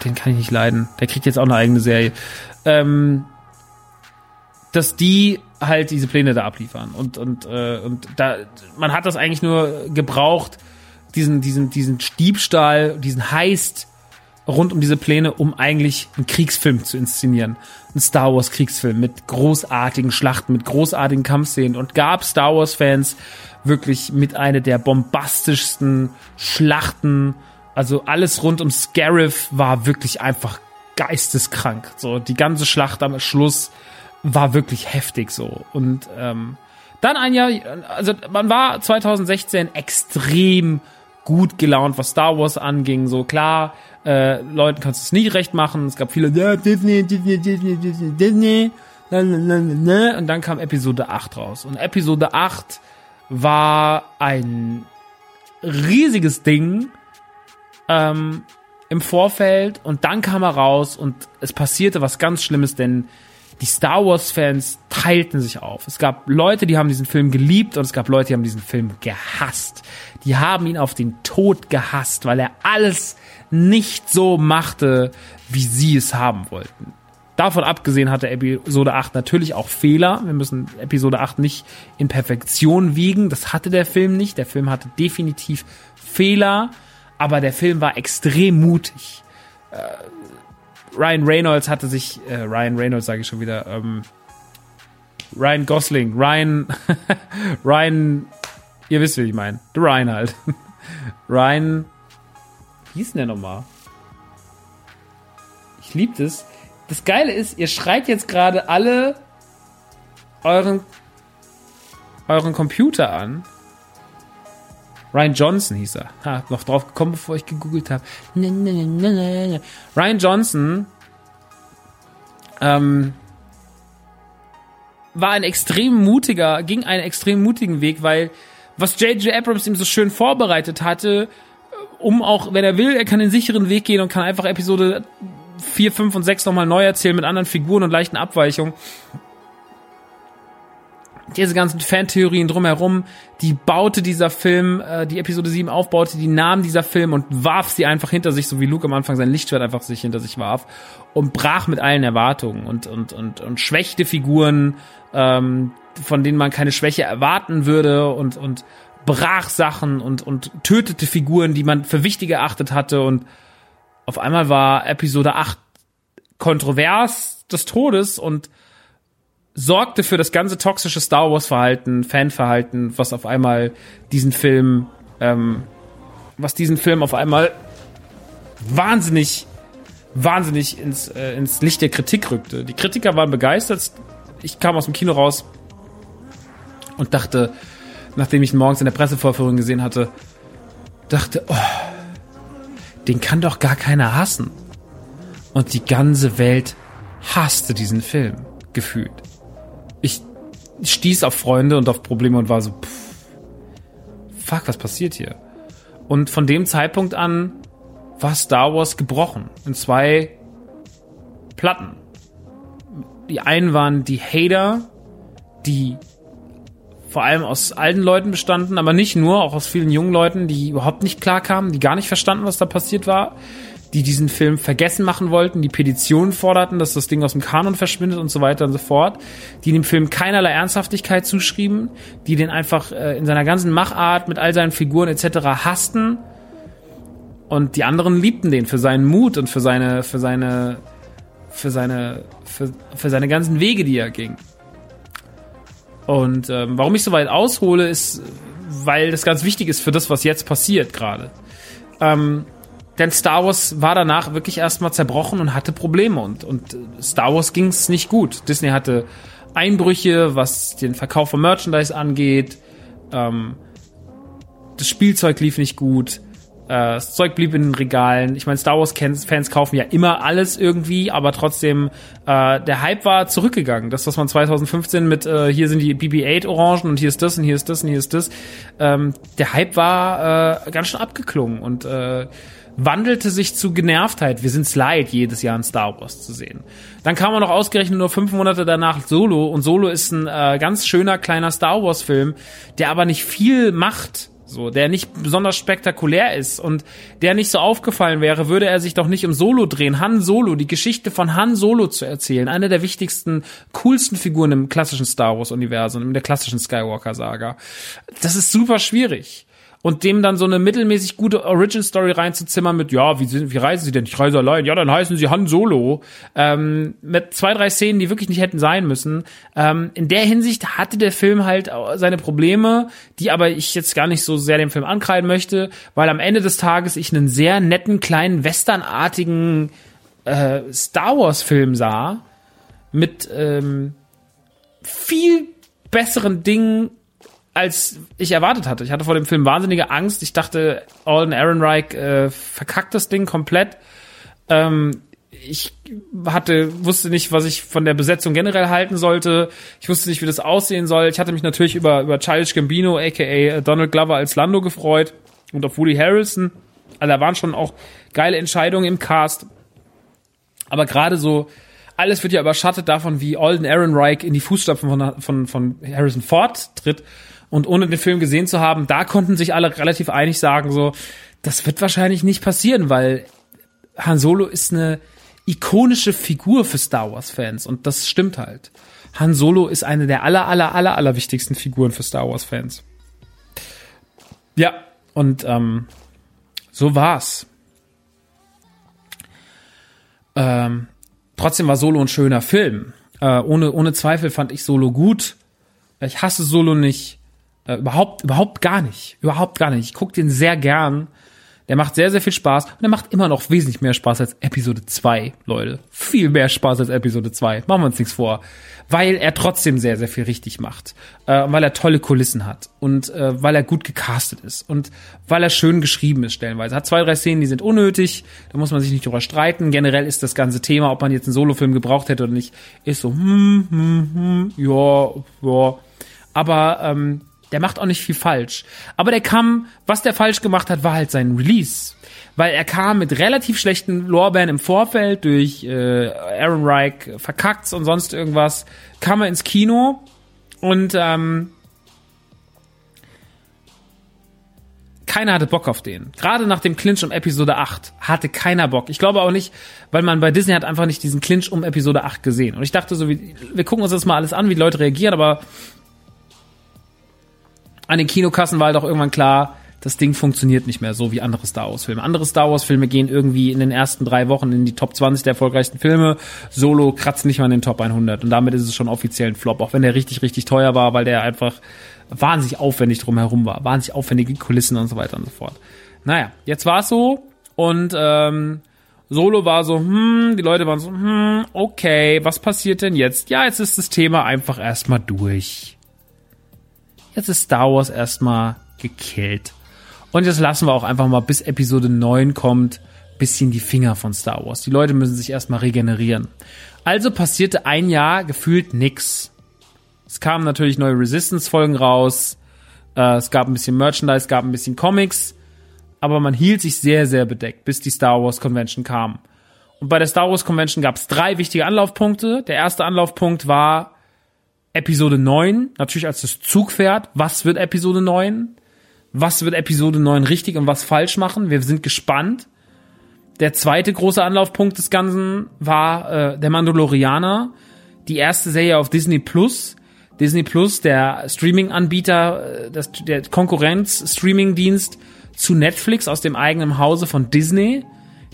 Den kann ich nicht leiden. Der kriegt jetzt auch eine eigene Serie. Ähm, dass die halt diese Pläne da abliefern und und äh, und da man hat das eigentlich nur gebraucht diesen diesen diesen Diebstahl diesen Heist rund um diese Pläne um eigentlich einen Kriegsfilm zu inszenieren ein Star Wars Kriegsfilm mit großartigen Schlachten mit großartigen Kampfszenen und gab Star Wars Fans wirklich mit einer der bombastischsten Schlachten. Also alles rund um Scarif war wirklich einfach geisteskrank. So die ganze Schlacht am Schluss war wirklich heftig so und ähm, dann ein Jahr, also man war 2016 extrem gut gelaunt, was Star Wars anging. So klar, äh, Leuten kannst du es nie recht machen. Es gab viele ja, Disney, Disney, Disney, Disney, Disney. Und dann kam Episode 8 raus. Und Episode 8 war ein riesiges Ding ähm, im Vorfeld und dann kam er raus und es passierte was ganz Schlimmes, denn die Star Wars-Fans teilten sich auf. Es gab Leute, die haben diesen Film geliebt und es gab Leute, die haben diesen Film gehasst. Die haben ihn auf den Tod gehasst, weil er alles nicht so machte, wie sie es haben wollten. Davon abgesehen hatte Episode 8 natürlich auch Fehler. Wir müssen Episode 8 nicht in Perfektion wiegen. Das hatte der Film nicht. Der Film hatte definitiv Fehler, aber der Film war extrem mutig. Äh, Ryan Reynolds hatte sich, äh, Ryan Reynolds sage ich schon wieder, ähm, Ryan Gosling, Ryan, Ryan, ihr wisst, wie ich meine, der Ryan halt. Ryan, wie hieß denn der nochmal? Ich lieb das das Geile ist, ihr schreit jetzt gerade alle euren, euren Computer an. Ryan Johnson hieß er. Ha, noch drauf gekommen, bevor ich gegoogelt habe. Ryan Johnson ähm, war ein extrem mutiger, ging einen extrem mutigen Weg, weil was J.J. Abrams ihm so schön vorbereitet hatte, um auch, wenn er will, er kann den sicheren Weg gehen und kann einfach Episode 4, 5 und 6 nochmal neu erzählen mit anderen Figuren und leichten Abweichungen. diese ganzen Fantheorien drumherum, die baute dieser Film, äh, die Episode 7 aufbaute, die nahm dieser Film und warf sie einfach hinter sich, so wie Luke am Anfang sein Lichtschwert einfach sich hinter sich warf und brach mit allen Erwartungen und, und, und, und schwächte Figuren, ähm, von denen man keine Schwäche erwarten würde und, und brach Sachen und, und tötete Figuren, die man für wichtig erachtet hatte und auf einmal war Episode 8 kontrovers des Todes und sorgte für das ganze toxische Star Wars Verhalten, Fanverhalten, was auf einmal diesen Film, ähm, was diesen Film auf einmal wahnsinnig, wahnsinnig ins, äh, ins Licht der Kritik rückte. Die Kritiker waren begeistert. Ich kam aus dem Kino raus und dachte, nachdem ich ihn morgens in der Pressevorführung gesehen hatte, dachte, oh, den kann doch gar keiner hassen. Und die ganze Welt hasste diesen Film, gefühlt ich stieß auf Freunde und auf Probleme und war so, pff, fuck, was passiert hier? Und von dem Zeitpunkt an war Star Wars gebrochen in zwei Platten. Die einen waren die Hater, die vor allem aus alten Leuten bestanden, aber nicht nur, auch aus vielen jungen Leuten, die überhaupt nicht klar kamen, die gar nicht verstanden, was da passiert war die diesen Film vergessen machen wollten, die Petitionen forderten, dass das Ding aus dem Kanon verschwindet und so weiter und so fort, die dem Film keinerlei Ernsthaftigkeit zuschrieben, die den einfach äh, in seiner ganzen Machart mit all seinen Figuren etc. hassten und die anderen liebten den für seinen Mut und für seine für seine für seine für, für seine ganzen Wege, die er ging. Und ähm, warum ich so weit aushole, ist, weil das ganz wichtig ist für das, was jetzt passiert gerade. Ähm, denn Star Wars war danach wirklich erstmal zerbrochen und hatte Probleme und, und Star Wars ging es nicht gut. Disney hatte Einbrüche, was den Verkauf von Merchandise angeht. Ähm, das Spielzeug lief nicht gut. Äh, das Zeug blieb in den Regalen. Ich meine, Star Wars-Fans kaufen ja immer alles irgendwie, aber trotzdem, äh, der Hype war zurückgegangen. Das, was man 2015 mit, äh, hier sind die BB-8-Orangen und hier ist das und hier ist das und hier ist das. Ähm, der Hype war äh, ganz schön abgeklungen und äh, wandelte sich zu Genervtheit. Wir sind's leid, jedes Jahr in Star Wars zu sehen. Dann kam er noch ausgerechnet nur fünf Monate danach Solo und Solo ist ein äh, ganz schöner kleiner Star Wars Film, der aber nicht viel macht. So, der nicht besonders spektakulär ist und der nicht so aufgefallen wäre, würde er sich doch nicht um Solo drehen. Han Solo, die Geschichte von Han Solo zu erzählen. Eine der wichtigsten, coolsten Figuren im klassischen Star Wars Universum, in der klassischen Skywalker Saga. Das ist super schwierig und dem dann so eine mittelmäßig gute Origin Story reinzuzimmern mit, ja, wie, sind, wie reisen sie denn? Ich reise allein. Ja, dann heißen sie Han Solo. Ähm, mit zwei, drei Szenen, die wirklich nicht hätten sein müssen. Ähm, in der Hinsicht hatte der Film halt seine Probleme, die aber ich jetzt gar nicht so sehr dem Film ankreiden möchte, weil am Ende des Tages ich einen sehr netten, kleinen, westernartigen äh, Star Wars Film sah mit ähm, viel besseren Dingen als ich erwartet hatte. Ich hatte vor dem Film wahnsinnige Angst. Ich dachte, Alden Ehrenreich äh, verkackt das Ding komplett. Ähm, ich hatte, wusste nicht, was ich von der Besetzung generell halten sollte. Ich wusste nicht, wie das aussehen soll. Ich hatte mich natürlich über, über Childish Gambino, aka Donald Glover als Lando gefreut und auf Woody Harrelson. Also da waren schon auch geile Entscheidungen im Cast. Aber gerade so, alles wird ja überschattet davon, wie Alden Ehrenreich in die Fußstapfen von, von, von Harrison Ford tritt. Und ohne den Film gesehen zu haben, da konnten sich alle relativ einig sagen, so, das wird wahrscheinlich nicht passieren, weil Han Solo ist eine ikonische Figur für Star Wars Fans und das stimmt halt. Han Solo ist eine der aller, aller, aller, aller wichtigsten Figuren für Star Wars Fans. Ja, und ähm, so war's. Ähm, trotzdem war Solo ein schöner Film. Äh, ohne, ohne Zweifel fand ich Solo gut. Ich hasse Solo nicht. Äh, überhaupt, überhaupt gar nicht. Überhaupt gar nicht. Ich gucke den sehr gern. Der macht sehr, sehr viel Spaß und der macht immer noch wesentlich mehr Spaß als Episode 2, Leute. Viel mehr Spaß als Episode 2. Machen wir uns nichts vor. Weil er trotzdem sehr, sehr viel richtig macht. Äh, weil er tolle Kulissen hat. Und äh, weil er gut gecastet ist. Und weil er schön geschrieben ist stellenweise. Hat zwei, drei Szenen, die sind unnötig. Da muss man sich nicht drüber streiten. Generell ist das ganze Thema, ob man jetzt einen Solofilm gebraucht hätte oder nicht, ist so, hm, hm, hm, ja, ja. Aber ähm, der macht auch nicht viel falsch. Aber der kam, was der falsch gemacht hat, war halt sein Release. Weil er kam mit relativ schlechten Lorbeeren im Vorfeld durch äh, Aaron Reich verkackt und sonst irgendwas. Kam er ins Kino Und ähm, keiner hatte Bock auf den. Gerade nach dem Clinch um Episode 8 hatte keiner Bock. Ich glaube auch nicht, weil man bei Disney hat einfach nicht diesen Clinch um Episode 8 gesehen. Und ich dachte so, wir gucken uns das mal alles an, wie die Leute reagieren, aber an den Kinokassen war halt auch irgendwann klar, das Ding funktioniert nicht mehr so wie andere Star Wars Filme. Andere Star Wars Filme gehen irgendwie in den ersten drei Wochen in die Top 20 der erfolgreichsten Filme. Solo kratzt nicht mal in den Top 100 und damit ist es schon offiziell ein Flop, auch wenn der richtig, richtig teuer war, weil der einfach wahnsinnig aufwendig drumherum war. Wahnsinnig aufwendige Kulissen und so weiter und so fort. Naja, jetzt war es so und ähm, Solo war so, hm, die Leute waren so, hm, okay, was passiert denn jetzt? Ja, jetzt ist das Thema einfach erstmal durch. Jetzt ist Star Wars erstmal gekillt. Und jetzt lassen wir auch einfach mal, bis Episode 9 kommt, bisschen die Finger von Star Wars. Die Leute müssen sich erstmal regenerieren. Also passierte ein Jahr gefühlt nix. Es kamen natürlich neue Resistance-Folgen raus. Äh, es gab ein bisschen Merchandise, es gab ein bisschen Comics. Aber man hielt sich sehr, sehr bedeckt, bis die Star Wars Convention kam. Und bei der Star Wars Convention gab es drei wichtige Anlaufpunkte. Der erste Anlaufpunkt war Episode 9, natürlich als das Zugpferd. Was wird Episode 9? Was wird Episode 9 richtig und was falsch machen? Wir sind gespannt. Der zweite große Anlaufpunkt des Ganzen war äh, der Mandalorianer, die erste Serie auf Disney Plus, Disney Plus, der Streaming-Anbieter, äh, der Konkurrenz-Streaming-Dienst zu Netflix aus dem eigenen Hause von Disney,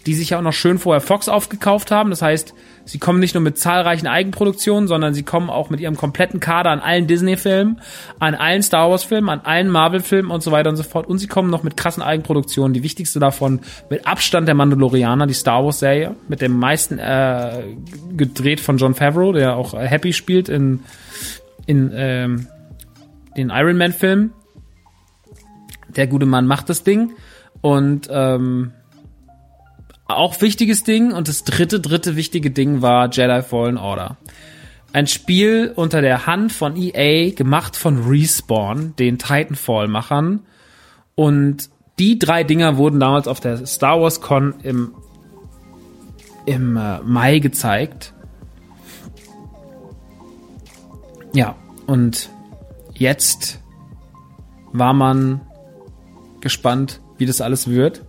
die sich ja auch noch schön vorher Fox aufgekauft haben. Das heißt, sie kommen nicht nur mit zahlreichen Eigenproduktionen, sondern sie kommen auch mit ihrem kompletten Kader an allen Disney-Filmen, an allen Star Wars-Filmen, an allen Marvel-Filmen und so weiter und so fort. Und sie kommen noch mit krassen Eigenproduktionen. Die wichtigste davon mit Abstand der Mandalorianer, die Star Wars-Serie, mit dem meisten äh, gedreht von John Favreau, der auch Happy spielt in in ähm, den Iron Man Film. Der gute Mann macht das Ding und ähm, auch wichtiges Ding und das dritte dritte wichtige Ding war Jedi Fallen Order. Ein Spiel unter der Hand von EA, gemacht von Respawn, den Titanfall-Machern. Und die drei Dinger wurden damals auf der Star Wars Con im, im äh, Mai gezeigt. Ja, und jetzt war man gespannt, wie das alles wird.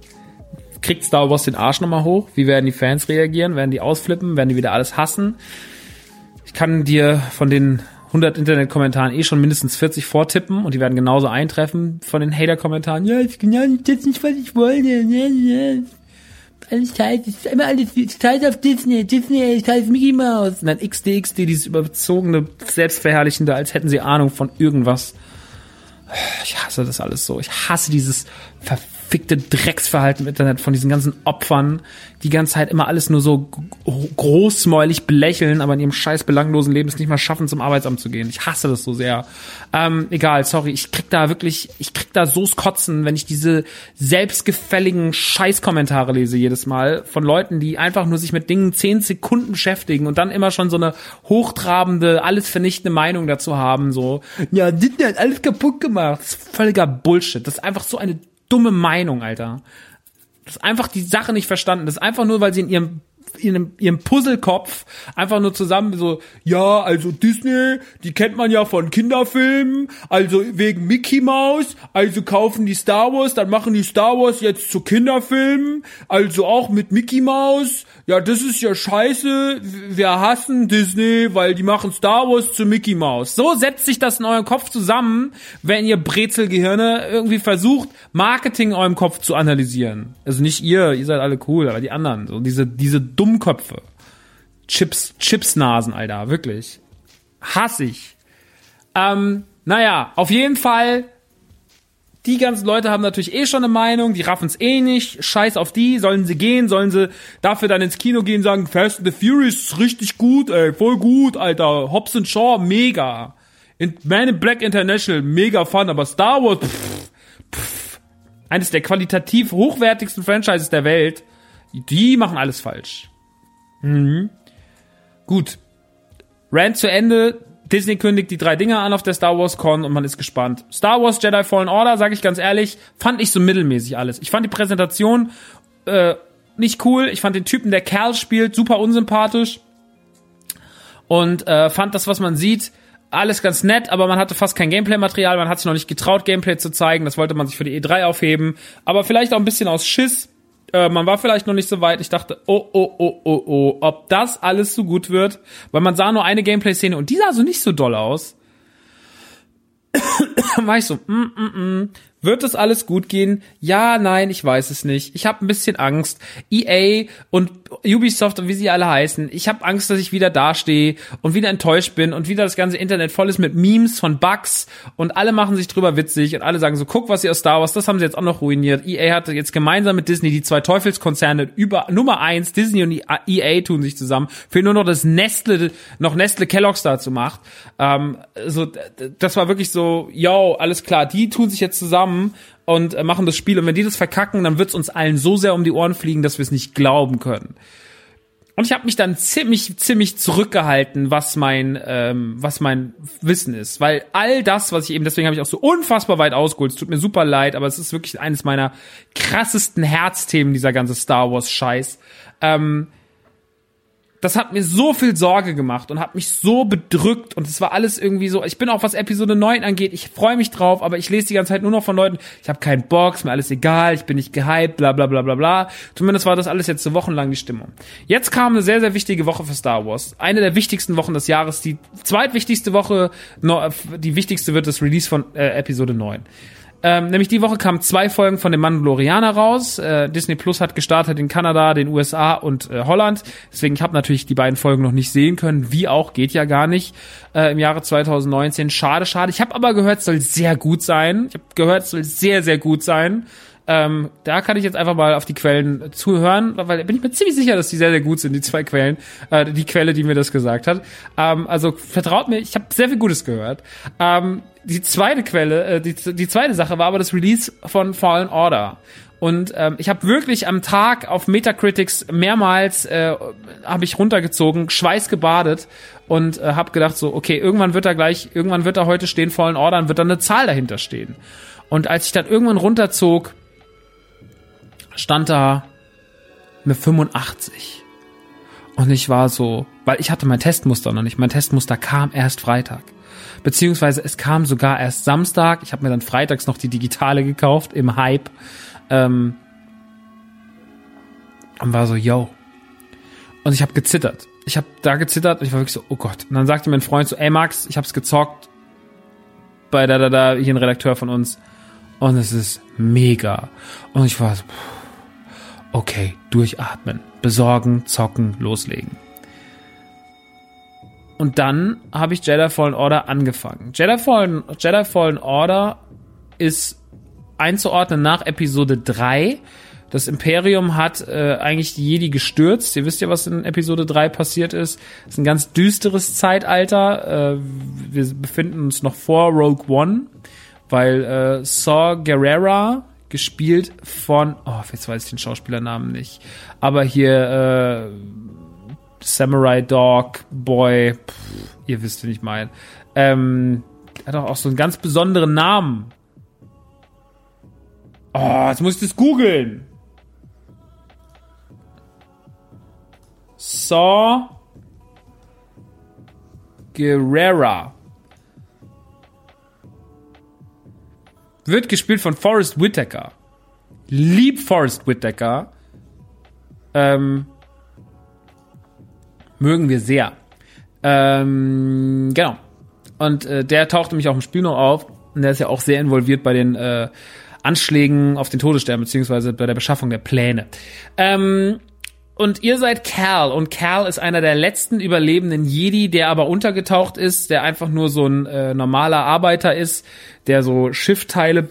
Kriegt Star Wars den Arsch nochmal hoch? Wie werden die Fans reagieren? Werden die ausflippen? Werden die wieder alles hassen? Ich kann dir von den 100 Internetkommentaren eh schon mindestens 40 vortippen und die werden genauso eintreffen von den Hater-Kommentaren. Ja, ist genau das nicht, was ich wollte alles Scheiß, ist immer alles Scheiß auf Disney, Disney, Scheiß Mickey Mouse. Und dann XD, dieses überzogene, selbstverherrlichende, als hätten sie Ahnung von irgendwas. Ich hasse das alles so. Ich hasse dieses ver verfickte Drecksverhalten im Internet von diesen ganzen Opfern, die ganze Zeit immer alles nur so großmäulig belächeln, aber in ihrem scheiß belanglosen Leben es nicht mal schaffen, zum Arbeitsamt zu gehen. Ich hasse das so sehr. Ähm, egal, sorry, ich krieg da wirklich, ich krieg da so's Kotzen, wenn ich diese selbstgefälligen Scheißkommentare lese jedes Mal von Leuten, die einfach nur sich mit Dingen zehn Sekunden beschäftigen und dann immer schon so eine hochtrabende, alles vernichtende Meinung dazu haben, so, ja, Disney hat alles kaputt gemacht. Das ist völliger Bullshit. Das ist einfach so eine dumme Meinung, Alter. Das ist einfach die Sache nicht verstanden. Das ist einfach nur, weil sie in ihrem in ihrem Puzzlekopf einfach nur zusammen so, ja, also Disney, die kennt man ja von Kinderfilmen, also wegen Mickey Mouse, also kaufen die Star Wars, dann machen die Star Wars jetzt zu Kinderfilmen, also auch mit Mickey Mouse, ja, das ist ja scheiße, wir hassen Disney, weil die machen Star Wars zu Mickey Mouse. So setzt sich das in eurem Kopf zusammen, wenn ihr Brezelgehirne irgendwie versucht, Marketing in eurem Kopf zu analysieren. Also nicht ihr, ihr seid alle cool, aber die anderen, so diese, diese Dummköpfe. Chips, Chipsnasen, Alter, wirklich. Hass ich. Ähm, naja, auf jeden Fall die ganzen Leute haben natürlich eh schon eine Meinung, die raffen es eh nicht. Scheiß auf die, sollen sie gehen, sollen sie dafür dann ins Kino gehen sagen, Fast and the Furious ist richtig gut, ey, voll gut, Alter. Hobbs and Shaw, mega. In Man in Black International, mega fun, aber Star Wars, pff, pff, eines der qualitativ hochwertigsten Franchises der Welt, die machen alles falsch. Mhm. Gut. Rant zu Ende. Disney kündigt die drei Dinger an auf der Star Wars Con und man ist gespannt. Star Wars Jedi Fallen Order, sage ich ganz ehrlich, fand ich so mittelmäßig alles. Ich fand die Präsentation äh, nicht cool. Ich fand den Typen, der Kerl spielt, super unsympathisch und äh, fand das, was man sieht, alles ganz nett, aber man hatte fast kein Gameplay-Material, man hat sich noch nicht getraut, Gameplay zu zeigen, das wollte man sich für die E3 aufheben, aber vielleicht auch ein bisschen aus Schiss. Äh, man war vielleicht noch nicht so weit. Ich dachte, oh, oh, oh, oh, oh, ob das alles so gut wird, weil man sah nur eine Gameplay-Szene und die sah so nicht so doll aus. war ich so, mm, mm, mm. Wird das alles gut gehen? Ja, nein, ich weiß es nicht. Ich habe ein bisschen Angst. EA und Ubisoft und wie sie alle heißen. Ich habe Angst, dass ich wieder dastehe und wieder enttäuscht bin und wieder das ganze Internet voll ist mit Memes von Bugs und alle machen sich drüber witzig und alle sagen so, guck, was sie aus Star Wars, das haben sie jetzt auch noch ruiniert. EA hatte jetzt gemeinsam mit Disney die zwei Teufelskonzerne über Nummer eins, Disney und EA tun sich zusammen, für nur noch das Nestle, noch Nestle Kellogg's dazu macht. Ähm, so, das war wirklich so, yo, alles klar, die tun sich jetzt zusammen zusammen und äh, machen das Spiel. Und wenn die das verkacken, dann wird's uns allen so sehr um die Ohren fliegen, dass wir es nicht glauben können. Und ich habe mich dann ziemlich, ziemlich zurückgehalten, was mein, ähm, was mein Wissen ist. Weil all das, was ich eben, deswegen habe ich auch so unfassbar weit ausgeholt. Es tut mir super leid, aber es ist wirklich eines meiner krassesten Herzthemen, dieser ganze Star Wars Scheiß. Ähm, das hat mir so viel Sorge gemacht und hat mich so bedrückt und es war alles irgendwie so, ich bin auch was Episode 9 angeht, ich freue mich drauf, aber ich lese die ganze Zeit nur noch von Leuten, ich habe keinen Bock, ist mir alles egal, ich bin nicht gehypt, bla bla bla bla bla. Zumindest war das alles jetzt so wochenlang die Stimmung. Jetzt kam eine sehr, sehr wichtige Woche für Star Wars. Eine der wichtigsten Wochen des Jahres, die zweitwichtigste Woche, die wichtigste wird das Release von äh, Episode 9. Ähm, nämlich die Woche kamen zwei Folgen von dem Mandalorianer raus. Äh, Disney Plus hat gestartet in Kanada, den USA und äh, Holland. Deswegen, ich habe natürlich die beiden Folgen noch nicht sehen können. Wie auch, geht ja gar nicht äh, im Jahre 2019. Schade, schade. Ich habe aber gehört, es soll sehr gut sein. Ich habe gehört, es soll sehr, sehr gut sein. Ähm, da kann ich jetzt einfach mal auf die Quellen zuhören, weil bin ich mir ziemlich sicher, dass die sehr, sehr gut sind, die zwei Quellen, äh, die Quelle, die mir das gesagt hat. Ähm, also vertraut mir, ich habe sehr viel Gutes gehört. Ähm, die zweite Quelle, äh, die, die zweite Sache war aber das Release von Fallen Order. Und ähm, ich habe wirklich am Tag auf Metacritics mehrmals äh, habe ich runtergezogen, schweißgebadet und äh, habe gedacht so, okay, irgendwann wird da gleich, irgendwann wird da heute stehen Fallen Order und wird dann eine Zahl dahinter stehen. Und als ich dann irgendwann runterzog, stand da eine 85. Und ich war so, weil ich hatte mein Testmuster noch nicht. Mein Testmuster kam erst Freitag. Beziehungsweise es kam sogar erst Samstag. Ich habe mir dann freitags noch die digitale gekauft im Hype. Ähm, und war so, yo. Und ich habe gezittert. Ich habe da gezittert und ich war wirklich so, oh Gott. Und dann sagte mein Freund so, ey Max, ich hab's gezockt. Bei da, da, da, hier ein Redakteur von uns. Und es ist mega. Und ich war so, okay, durchatmen, besorgen, zocken, loslegen. Und dann habe ich Jedi Fallen Order angefangen. Jedi Fallen, Jedi Fallen Order ist einzuordnen nach Episode 3. Das Imperium hat äh, eigentlich die Jedi gestürzt. Ihr wisst ja, was in Episode 3 passiert ist. Es ist ein ganz düsteres Zeitalter. Äh, wir befinden uns noch vor Rogue One, weil äh, Saw Gerrera, gespielt von, oh, jetzt weiß ich den Schauspielernamen nicht, aber hier äh, Samurai Dog, Boy, pff, ihr wisst, wen ich meine. Ähm, hat auch so einen ganz besonderen Namen. Oh, jetzt muss ich das googeln. Saw Guerrera. Wird gespielt von Forrest Whitaker. Lieb Forrest Whitaker. Ähm, mögen wir sehr. Ähm, genau. Und äh, der taucht nämlich auch im Spiel noch auf. Und der ist ja auch sehr involviert bei den äh, Anschlägen auf den Todesstern, beziehungsweise bei der Beschaffung der Pläne. Ähm, und ihr seid Cal und Cal ist einer der letzten überlebenden Jedi, der aber untergetaucht ist, der einfach nur so ein äh, normaler Arbeiter ist, der so Schiffteile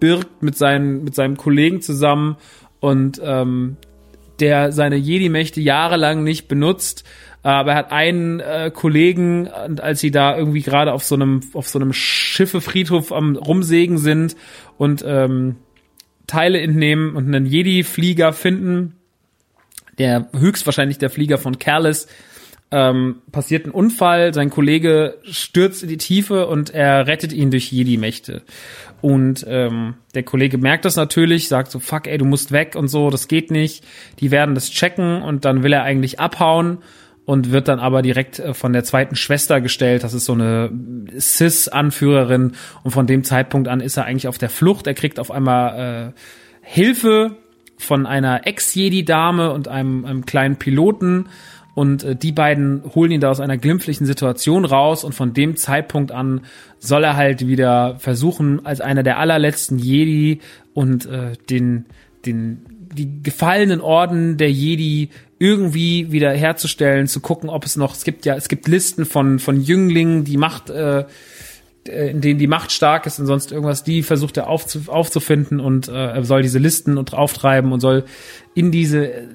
birgt mit seinen mit seinem Kollegen zusammen und ähm, der seine Jedi-Mächte jahrelang nicht benutzt. Aber er hat einen äh, Kollegen, und als sie da irgendwie gerade auf so einem auf so einem Schiffefriedhof am rumsägen sind und ähm, Teile entnehmen und einen Jedi-Flieger finden, der höchstwahrscheinlich der Flieger von Careless, ähm, passiert ein Unfall, sein Kollege stürzt in die Tiefe und er rettet ihn durch Jedi-Mächte. Und ähm, der Kollege merkt das natürlich, sagt so, fuck, ey, du musst weg und so, das geht nicht. Die werden das checken und dann will er eigentlich abhauen. und wird dann aber direkt äh, von der zweiten Schwester gestellt. Das ist so eine Cis-Anführerin und von dem Zeitpunkt an ist er eigentlich auf der Flucht. Er kriegt auf einmal äh, Hilfe von einer Ex-Jedi-Dame und einem, einem kleinen Piloten und äh, die beiden holen ihn da aus einer glimpflichen Situation raus und von dem Zeitpunkt an soll er halt wieder versuchen, als einer der allerletzten Jedi und äh, den, den, die gefallenen Orden der Jedi irgendwie wieder herzustellen, zu gucken, ob es noch, es gibt ja, es gibt Listen von, von Jünglingen, die Macht, äh, in denen die Macht stark ist und sonst irgendwas, die versucht er aufzu, aufzufinden und äh, er soll diese Listen und auftreiben und soll in diese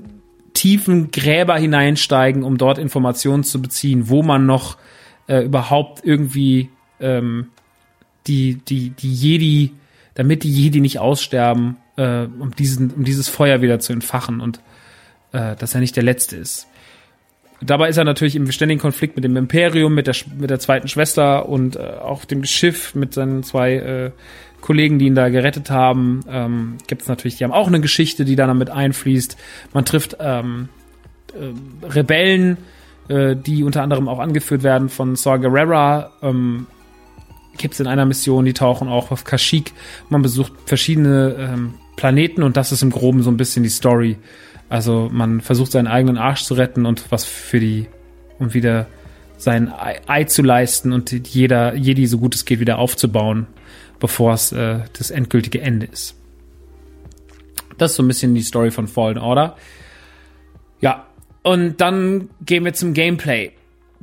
tiefen Gräber hineinsteigen, um dort Informationen zu beziehen, wo man noch äh, überhaupt irgendwie ähm, die, die, die Jedi, damit die Jedi nicht aussterben, äh, um, diesen, um dieses Feuer wieder zu entfachen und äh, dass er nicht der Letzte ist. Dabei ist er natürlich im ständigen Konflikt mit dem Imperium, mit der, mit der zweiten Schwester und äh, auch dem Schiff mit seinen zwei äh, Kollegen, die ihn da gerettet haben. Ähm, Gibt es natürlich, die haben auch eine Geschichte, die da damit einfließt. Man trifft ähm, äh, Rebellen, äh, die unter anderem auch angeführt werden von Saw Gerrera. Ähm, Gibt es in einer Mission, die tauchen auch auf Kashyyyk. Man besucht verschiedene ähm, Planeten und das ist im Groben so ein bisschen die Story. Also man versucht seinen eigenen Arsch zu retten und was für die um wieder sein Ei, Ei zu leisten und jeder Jedi so gut es geht wieder aufzubauen bevor es äh, das endgültige Ende ist. Das ist so ein bisschen die Story von Fallen Order. Ja, und dann gehen wir zum Gameplay.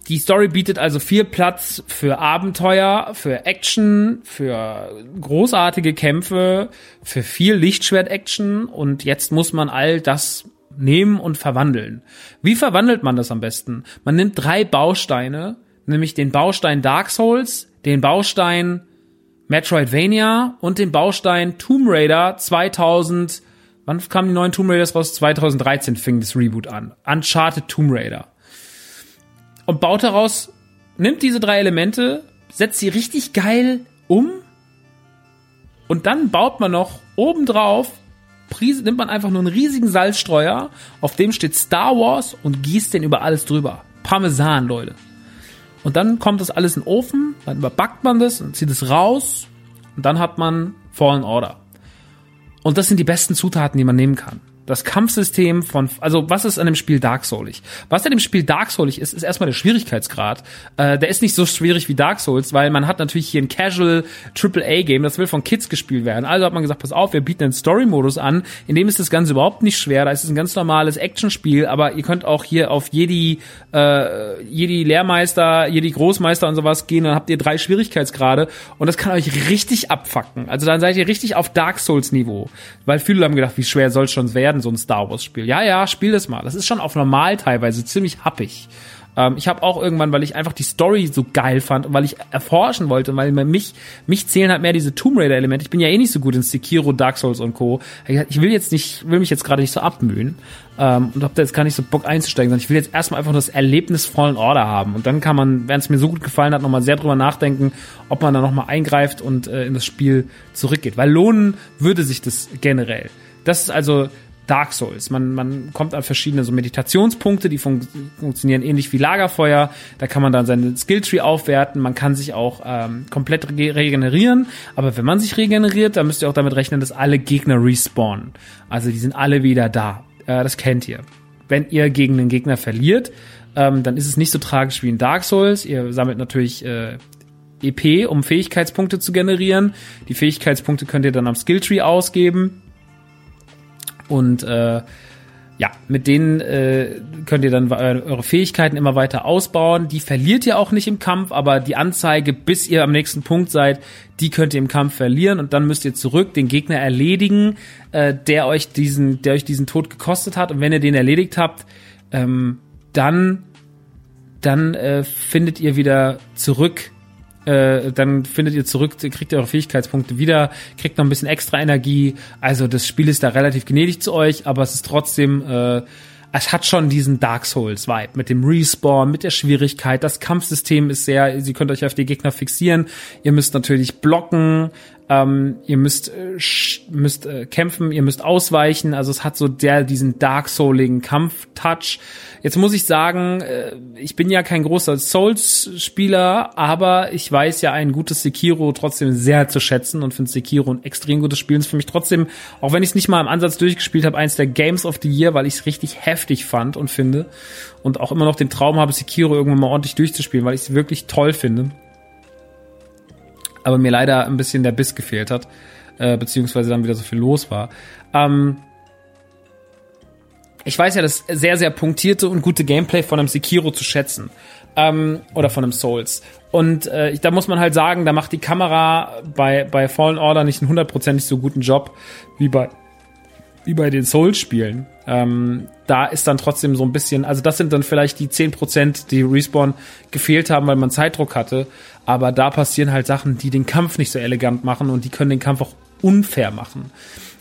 Die Story bietet also viel Platz für Abenteuer, für Action, für großartige Kämpfe, für viel Lichtschwert-Action und jetzt muss man all das nehmen und verwandeln. Wie verwandelt man das am besten? Man nimmt drei Bausteine, nämlich den Baustein Dark Souls, den Baustein Metroidvania und den Baustein Tomb Raider 2000. Wann kamen die neuen Tomb Raiders raus? 2013 fing das Reboot an. Uncharted Tomb Raider. Und baut daraus, nimmt diese drei Elemente, setzt sie richtig geil um und dann baut man noch obendrauf, nimmt man einfach nur einen riesigen Salzstreuer, auf dem steht Star Wars und gießt den über alles drüber. Parmesan, Leute. Und dann kommt das alles in den Ofen, dann überbackt man das und zieht es raus und dann hat man Fallen Order. Und das sind die besten Zutaten, die man nehmen kann das Kampfsystem von, also was ist an dem Spiel Dark Soulig? Was an dem Spiel Dark Soulig ist, ist erstmal der Schwierigkeitsgrad. Äh, der ist nicht so schwierig wie Dark Souls, weil man hat natürlich hier ein Casual AAA Game, das will von Kids gespielt werden. Also hat man gesagt, pass auf, wir bieten einen Story-Modus an, in dem ist das Ganze überhaupt nicht schwer, da ist es ein ganz normales Actionspiel, aber ihr könnt auch hier auf Jedi, äh, Jedi Lehrmeister, Jedi Großmeister und sowas gehen, dann habt ihr drei Schwierigkeitsgrade und das kann euch richtig abfacken. Also dann seid ihr richtig auf Dark Souls Niveau, weil viele haben gedacht, wie schwer soll es schon werden? Werden, so ein Star Wars Spiel. Ja, ja, spiel das mal. Das ist schon auf normal teilweise ziemlich happig. Ähm, ich habe auch irgendwann, weil ich einfach die Story so geil fand und weil ich erforschen wollte, weil mich, mich zählen halt mehr diese Tomb Raider Elemente. Ich bin ja eh nicht so gut in Sekiro, Dark Souls und Co. Ich will jetzt nicht, will mich jetzt gerade nicht so abmühen. Ähm, und hab da jetzt gar nicht so Bock einzusteigen, sondern ich will jetzt erstmal einfach das Erlebnis vollen Order haben. Und dann kann man, wenn es mir so gut gefallen hat, nochmal sehr drüber nachdenken, ob man da nochmal eingreift und äh, in das Spiel zurückgeht. Weil lohnen würde sich das generell. Das ist also Dark Souls. Man, man kommt an verschiedene so Meditationspunkte, die fun funktionieren ähnlich wie Lagerfeuer. Da kann man dann seinen Skilltree aufwerten. Man kann sich auch ähm, komplett re regenerieren. Aber wenn man sich regeneriert, dann müsst ihr auch damit rechnen, dass alle Gegner respawnen. Also die sind alle wieder da. Äh, das kennt ihr. Wenn ihr gegen einen Gegner verliert, ähm, dann ist es nicht so tragisch wie in Dark Souls. Ihr sammelt natürlich äh, EP, um Fähigkeitspunkte zu generieren. Die Fähigkeitspunkte könnt ihr dann am Skilltree ausgeben. Und äh, ja, mit denen äh, könnt ihr dann eure Fähigkeiten immer weiter ausbauen. Die verliert ihr auch nicht im Kampf, aber die Anzeige, bis ihr am nächsten Punkt seid, die könnt ihr im Kampf verlieren und dann müsst ihr zurück den Gegner erledigen, äh, der euch diesen, der euch diesen Tod gekostet hat. Und wenn ihr den erledigt habt, ähm, dann dann äh, findet ihr wieder zurück äh, dann findet ihr zurück, kriegt ihr eure Fähigkeitspunkte wieder, kriegt noch ein bisschen extra Energie. Also das Spiel ist da relativ gnädig zu euch, aber es ist trotzdem, äh, es hat schon diesen Dark Souls Vibe mit dem Respawn, mit der Schwierigkeit. Das Kampfsystem ist sehr, ihr könnt euch auf die Gegner fixieren. Ihr müsst natürlich blocken. Ähm, ihr müsst, äh, müsst äh, kämpfen, ihr müsst ausweichen. Also es hat so der diesen Dark Souligen Kampf-Touch. Jetzt muss ich sagen, äh, ich bin ja kein großer Souls-Spieler, aber ich weiß ja ein gutes Sekiro trotzdem sehr zu schätzen und finde Sekiro ein extrem gutes Spiel. Und für mich trotzdem, auch wenn ich es nicht mal im Ansatz durchgespielt habe, eins der Games of the Year, weil ich es richtig heftig fand und finde. Und auch immer noch den Traum habe, Sekiro irgendwann mal ordentlich durchzuspielen, weil ich es wirklich toll finde aber mir leider ein bisschen der Biss gefehlt hat, äh, beziehungsweise dann wieder so viel los war. Ähm, ich weiß ja das sehr, sehr punktierte und gute Gameplay von einem Sekiro zu schätzen. Ähm, oder von einem Souls. Und äh, da muss man halt sagen, da macht die Kamera bei, bei Fallen Order nicht einen hundertprozentig so guten Job wie bei, wie bei den Souls-Spielen. Ähm, da ist dann trotzdem so ein bisschen, also das sind dann vielleicht die 10%, die Respawn gefehlt haben, weil man Zeitdruck hatte. Aber da passieren halt Sachen, die den Kampf nicht so elegant machen und die können den Kampf auch unfair machen.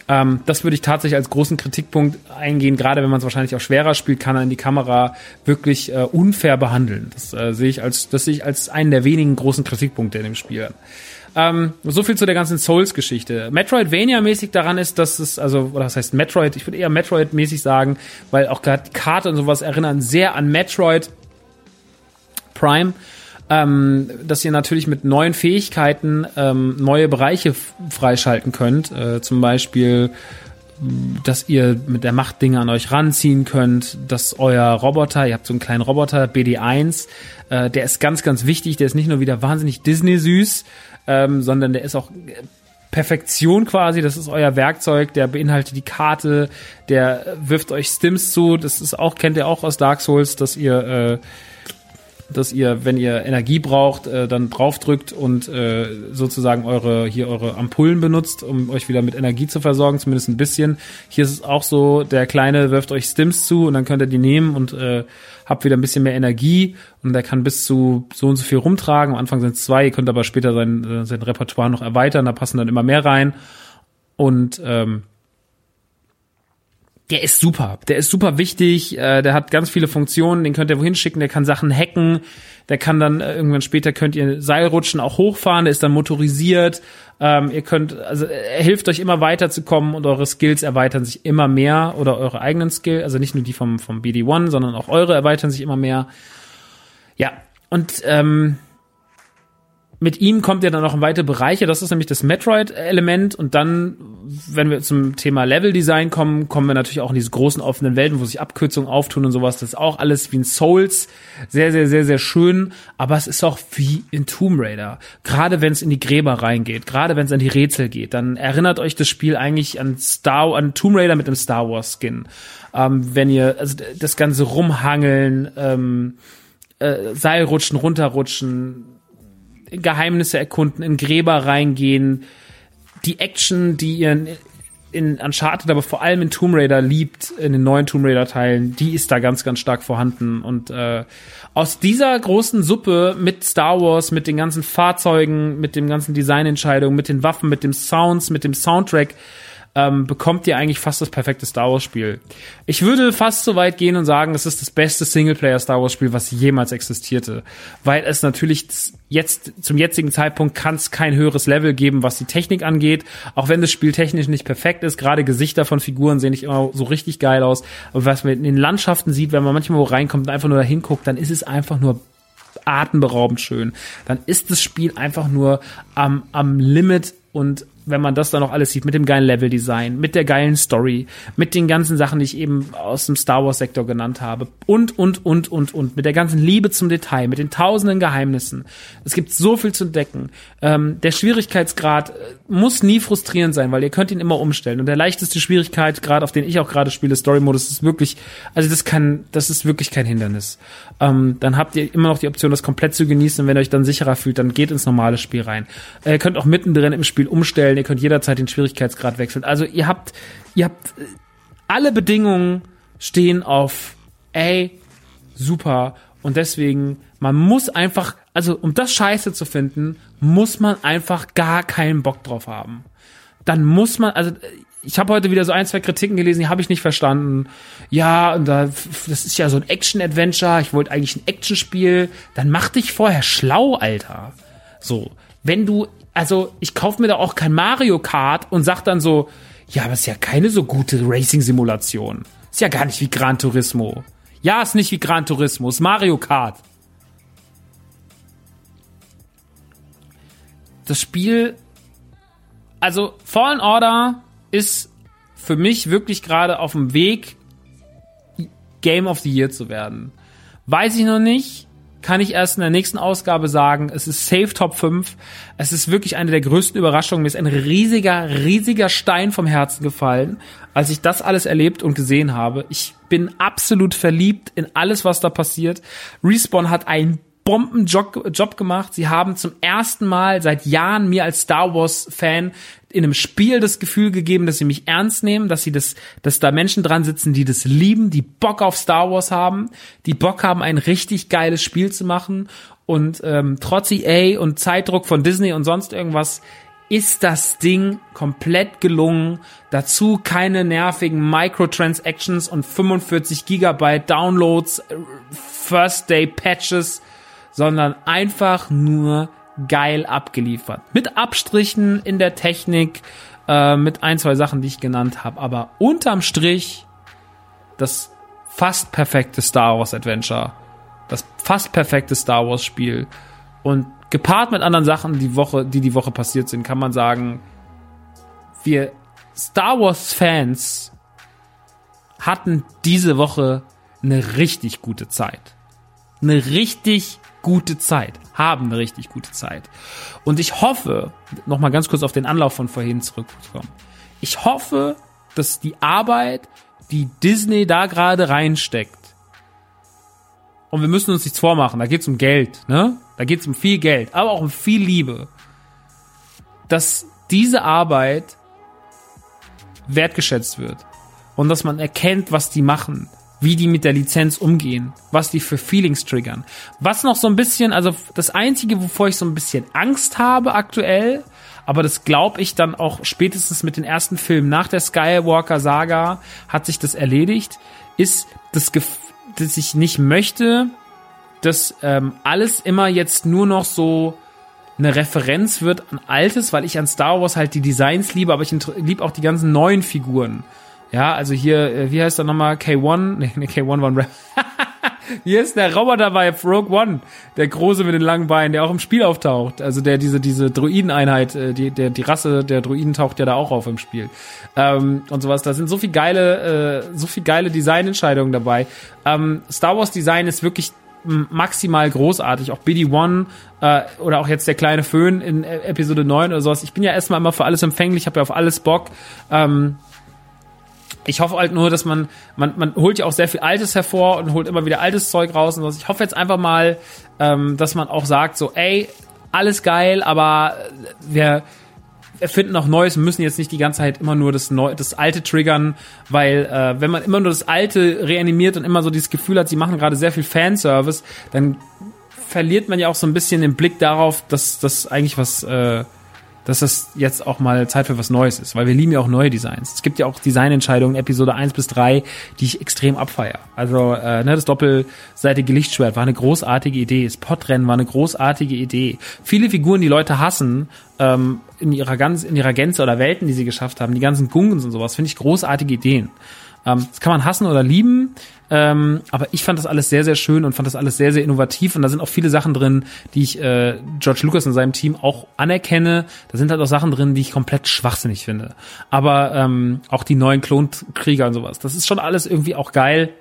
Ähm, das würde ich tatsächlich als großen Kritikpunkt eingehen. Gerade wenn man es wahrscheinlich auch schwerer spielt, kann in die Kamera wirklich äh, unfair behandeln. Das äh, sehe ich als, das sehe ich als einen der wenigen großen Kritikpunkte in dem Spiel. Ähm, so viel zu der ganzen Souls-Geschichte. Metroidvania-mäßig daran ist, dass es, also, oder das heißt Metroid, ich würde eher Metroid-mäßig sagen, weil auch gerade die Karte und sowas erinnern sehr an Metroid Prime ähm, dass ihr natürlich mit neuen Fähigkeiten ähm, neue Bereiche freischalten könnt. Äh, zum Beispiel, dass ihr mit der Macht Dinge an euch ranziehen könnt, dass euer Roboter, ihr habt so einen kleinen Roboter, BD1, äh, der ist ganz, ganz wichtig, der ist nicht nur wieder wahnsinnig Disney-süß, ähm, sondern der ist auch Perfektion quasi, das ist euer Werkzeug, der beinhaltet die Karte, der wirft euch Stims zu, das ist auch, kennt ihr auch aus Dark Souls, dass ihr äh, dass ihr, wenn ihr Energie braucht, äh, dann draufdrückt und äh, sozusagen eure hier eure Ampullen benutzt, um euch wieder mit Energie zu versorgen, zumindest ein bisschen. Hier ist es auch so, der Kleine wirft euch Stims zu und dann könnt ihr die nehmen und äh, habt wieder ein bisschen mehr Energie und der kann bis zu so und so viel rumtragen. Am Anfang sind es zwei, ihr könnt aber später sein, äh, sein Repertoire noch erweitern, da passen dann immer mehr rein. Und ähm, der ist super. Der ist super wichtig. Äh, der hat ganz viele Funktionen. Den könnt ihr wohin schicken. Der kann Sachen hacken. Der kann dann äh, irgendwann später könnt ihr Seilrutschen auch hochfahren. Der ist dann motorisiert. Ähm, ihr könnt, also er hilft euch immer weiterzukommen und eure Skills erweitern sich immer mehr oder eure eigenen Skills, also nicht nur die vom vom BD1, sondern auch eure erweitern sich immer mehr. Ja und ähm, mit ihm kommt ja dann noch in weitere Bereiche. Das ist nämlich das Metroid-Element. Und dann, wenn wir zum Thema Level-Design kommen, kommen wir natürlich auch in diese großen offenen Welten, wo sich Abkürzungen auftun und sowas. Das ist auch alles wie in Souls. Sehr, sehr, sehr, sehr schön. Aber es ist auch wie in Tomb Raider. Gerade wenn es in die Gräber reingeht, gerade wenn es an die Rätsel geht, dann erinnert euch das Spiel eigentlich an Star, an Tomb Raider mit einem Star Wars Skin. Ähm, wenn ihr, also das ganze Rumhangeln, ähm, äh, Seilrutschen, runterrutschen, Geheimnisse erkunden, in Gräber reingehen, die Action, die ihr in, in Uncharted, aber vor allem in Tomb Raider liebt, in den neuen Tomb Raider Teilen, die ist da ganz, ganz stark vorhanden. Und äh, aus dieser großen Suppe mit Star Wars, mit den ganzen Fahrzeugen, mit den ganzen Designentscheidungen, mit den Waffen, mit dem Sounds, mit dem Soundtrack, ähm, bekommt ihr eigentlich fast das perfekte Star Wars Spiel. Ich würde fast so weit gehen und sagen, es ist das beste Singleplayer Star Wars Spiel, was jemals existierte, weil es natürlich jetzt zum jetzigen Zeitpunkt kann es kein höheres Level geben, was die Technik angeht, auch wenn das Spiel technisch nicht perfekt ist. Gerade Gesichter von Figuren sehen nicht immer so richtig geil aus, aber was man in den Landschaften sieht, wenn man manchmal wo reinkommt und einfach nur dahin guckt, dann ist es einfach nur atemberaubend schön. Dann ist das Spiel einfach nur am, am Limit und wenn man das dann noch alles sieht, mit dem geilen Leveldesign, mit der geilen Story, mit den ganzen Sachen, die ich eben aus dem Star Wars Sektor genannt habe und, und, und, und, und, mit der ganzen Liebe zum Detail, mit den tausenden Geheimnissen. Es gibt so viel zu entdecken. Ähm, der Schwierigkeitsgrad äh, muss nie frustrierend sein, weil ihr könnt ihn immer umstellen. Und der leichteste Schwierigkeitsgrad, auf den ich auch gerade spiele, Story-Modus, ist wirklich, also das kann, das ist wirklich kein Hindernis. Ähm, dann habt ihr immer noch die Option, das komplett zu genießen. Und wenn ihr euch dann sicherer fühlt, dann geht ins normale Spiel rein. Äh, ihr könnt auch mittendrin im Spiel umstellen ihr könnt jederzeit den Schwierigkeitsgrad wechseln. Also ihr habt, ihr habt äh, alle Bedingungen stehen auf, ey, super. Und deswegen, man muss einfach, also um das Scheiße zu finden, muss man einfach gar keinen Bock drauf haben. Dann muss man, also ich habe heute wieder so ein, zwei Kritiken gelesen, die habe ich nicht verstanden. Ja, und da, das ist ja so ein Action-Adventure, ich wollte eigentlich ein Actionspiel. Dann mach dich vorher schlau, Alter. So, wenn du also ich kaufe mir da auch kein Mario Kart und sag dann so, ja, aber ist ja keine so gute Racing-Simulation. Ist ja gar nicht wie Gran Turismo. Ja, ist nicht wie Gran Turismo, ist Mario Kart. Das Spiel, also Fallen Order ist für mich wirklich gerade auf dem Weg, Game of the Year zu werden. Weiß ich noch nicht kann ich erst in der nächsten Ausgabe sagen. Es ist safe Top 5. Es ist wirklich eine der größten Überraschungen. Mir ist ein riesiger, riesiger Stein vom Herzen gefallen, als ich das alles erlebt und gesehen habe. Ich bin absolut verliebt in alles, was da passiert. Respawn hat einen Bombenjob Job gemacht. Sie haben zum ersten Mal seit Jahren mir als Star Wars Fan in einem Spiel das Gefühl gegeben, dass sie mich ernst nehmen, dass sie das, dass da Menschen dran sitzen, die das lieben, die Bock auf Star Wars haben, die Bock haben, ein richtig geiles Spiel zu machen und ähm, trotz EA und Zeitdruck von Disney und sonst irgendwas ist das Ding komplett gelungen. Dazu keine nervigen Microtransactions und 45 Gigabyte Downloads, äh, First Day Patches, sondern einfach nur geil abgeliefert. Mit Abstrichen in der Technik, äh, mit ein, zwei Sachen, die ich genannt habe. Aber unterm Strich das fast perfekte Star Wars Adventure. Das fast perfekte Star Wars Spiel. Und gepaart mit anderen Sachen, die Woche, die die Woche passiert sind, kann man sagen, wir Star Wars Fans hatten diese Woche eine richtig gute Zeit. Eine richtig gute Zeit, haben eine richtig gute Zeit. Und ich hoffe, noch mal ganz kurz auf den Anlauf von vorhin zurückzukommen. Ich hoffe, dass die Arbeit, die Disney da gerade reinsteckt, und wir müssen uns nichts vormachen, da geht's um Geld, ne? Da geht's um viel Geld, aber auch um viel Liebe. Dass diese Arbeit wertgeschätzt wird und dass man erkennt, was die machen, wie die mit der Lizenz umgehen, was die für Feelings triggern. Was noch so ein bisschen, also das Einzige, wovor ich so ein bisschen Angst habe aktuell, aber das glaube ich dann auch spätestens mit den ersten Filmen nach der Skywalker-Saga hat sich das erledigt, ist das, dass ich nicht möchte, dass ähm, alles immer jetzt nur noch so eine Referenz wird an Altes, weil ich an Star Wars halt die Designs liebe, aber ich liebe auch die ganzen neuen Figuren. Ja, also hier, äh, wie heißt der nochmal? K1? Nee, nee K1 war Rap. Hier ist der Roboter bei Rogue One, der große mit den langen Beinen, der auch im Spiel auftaucht. Also der diese diese Druideneinheit, äh, die der die Rasse der Druiden taucht ja da auch auf im Spiel ähm, und sowas. Da sind so viel geile äh, so viel geile Designentscheidungen dabei. Ähm, Star Wars Design ist wirklich maximal großartig. Auch BD-1 äh, oder auch jetzt der kleine Föhn in äh, Episode 9 oder sowas. Ich bin ja erstmal immer für alles empfänglich, habe ja auf alles Bock. Ähm, ich hoffe halt nur, dass man, man, man holt ja auch sehr viel Altes hervor und holt immer wieder altes Zeug raus und so. Ich hoffe jetzt einfach mal, ähm, dass man auch sagt, so, ey, alles geil, aber wir erfinden auch Neues und müssen jetzt nicht die ganze Zeit immer nur das, Neu das Alte triggern, weil äh, wenn man immer nur das Alte reanimiert und immer so dieses Gefühl hat, sie machen gerade sehr viel Fanservice, dann verliert man ja auch so ein bisschen den Blick darauf, dass das eigentlich was äh, dass das jetzt auch mal Zeit für was Neues ist, weil wir lieben ja auch neue Designs. Es gibt ja auch Designentscheidungen, Episode 1 bis 3, die ich extrem abfeier. Also äh, ne, das doppelseitige Lichtschwert war eine großartige Idee, das Podrennen war eine großartige Idee. Viele Figuren, die Leute hassen, ähm, in ihrer ganz in ihrer Gänze oder Welten, die sie geschafft haben, die ganzen Gungens und sowas, finde ich großartige Ideen. Ähm, das kann man hassen oder lieben. Ähm, aber ich fand das alles sehr, sehr schön und fand das alles sehr, sehr innovativ. Und da sind auch viele Sachen drin, die ich äh, George Lucas und seinem Team auch anerkenne. Da sind halt auch Sachen drin, die ich komplett schwachsinnig finde. Aber ähm, auch die neuen Klonkrieger und sowas. Das ist schon alles irgendwie auch geil.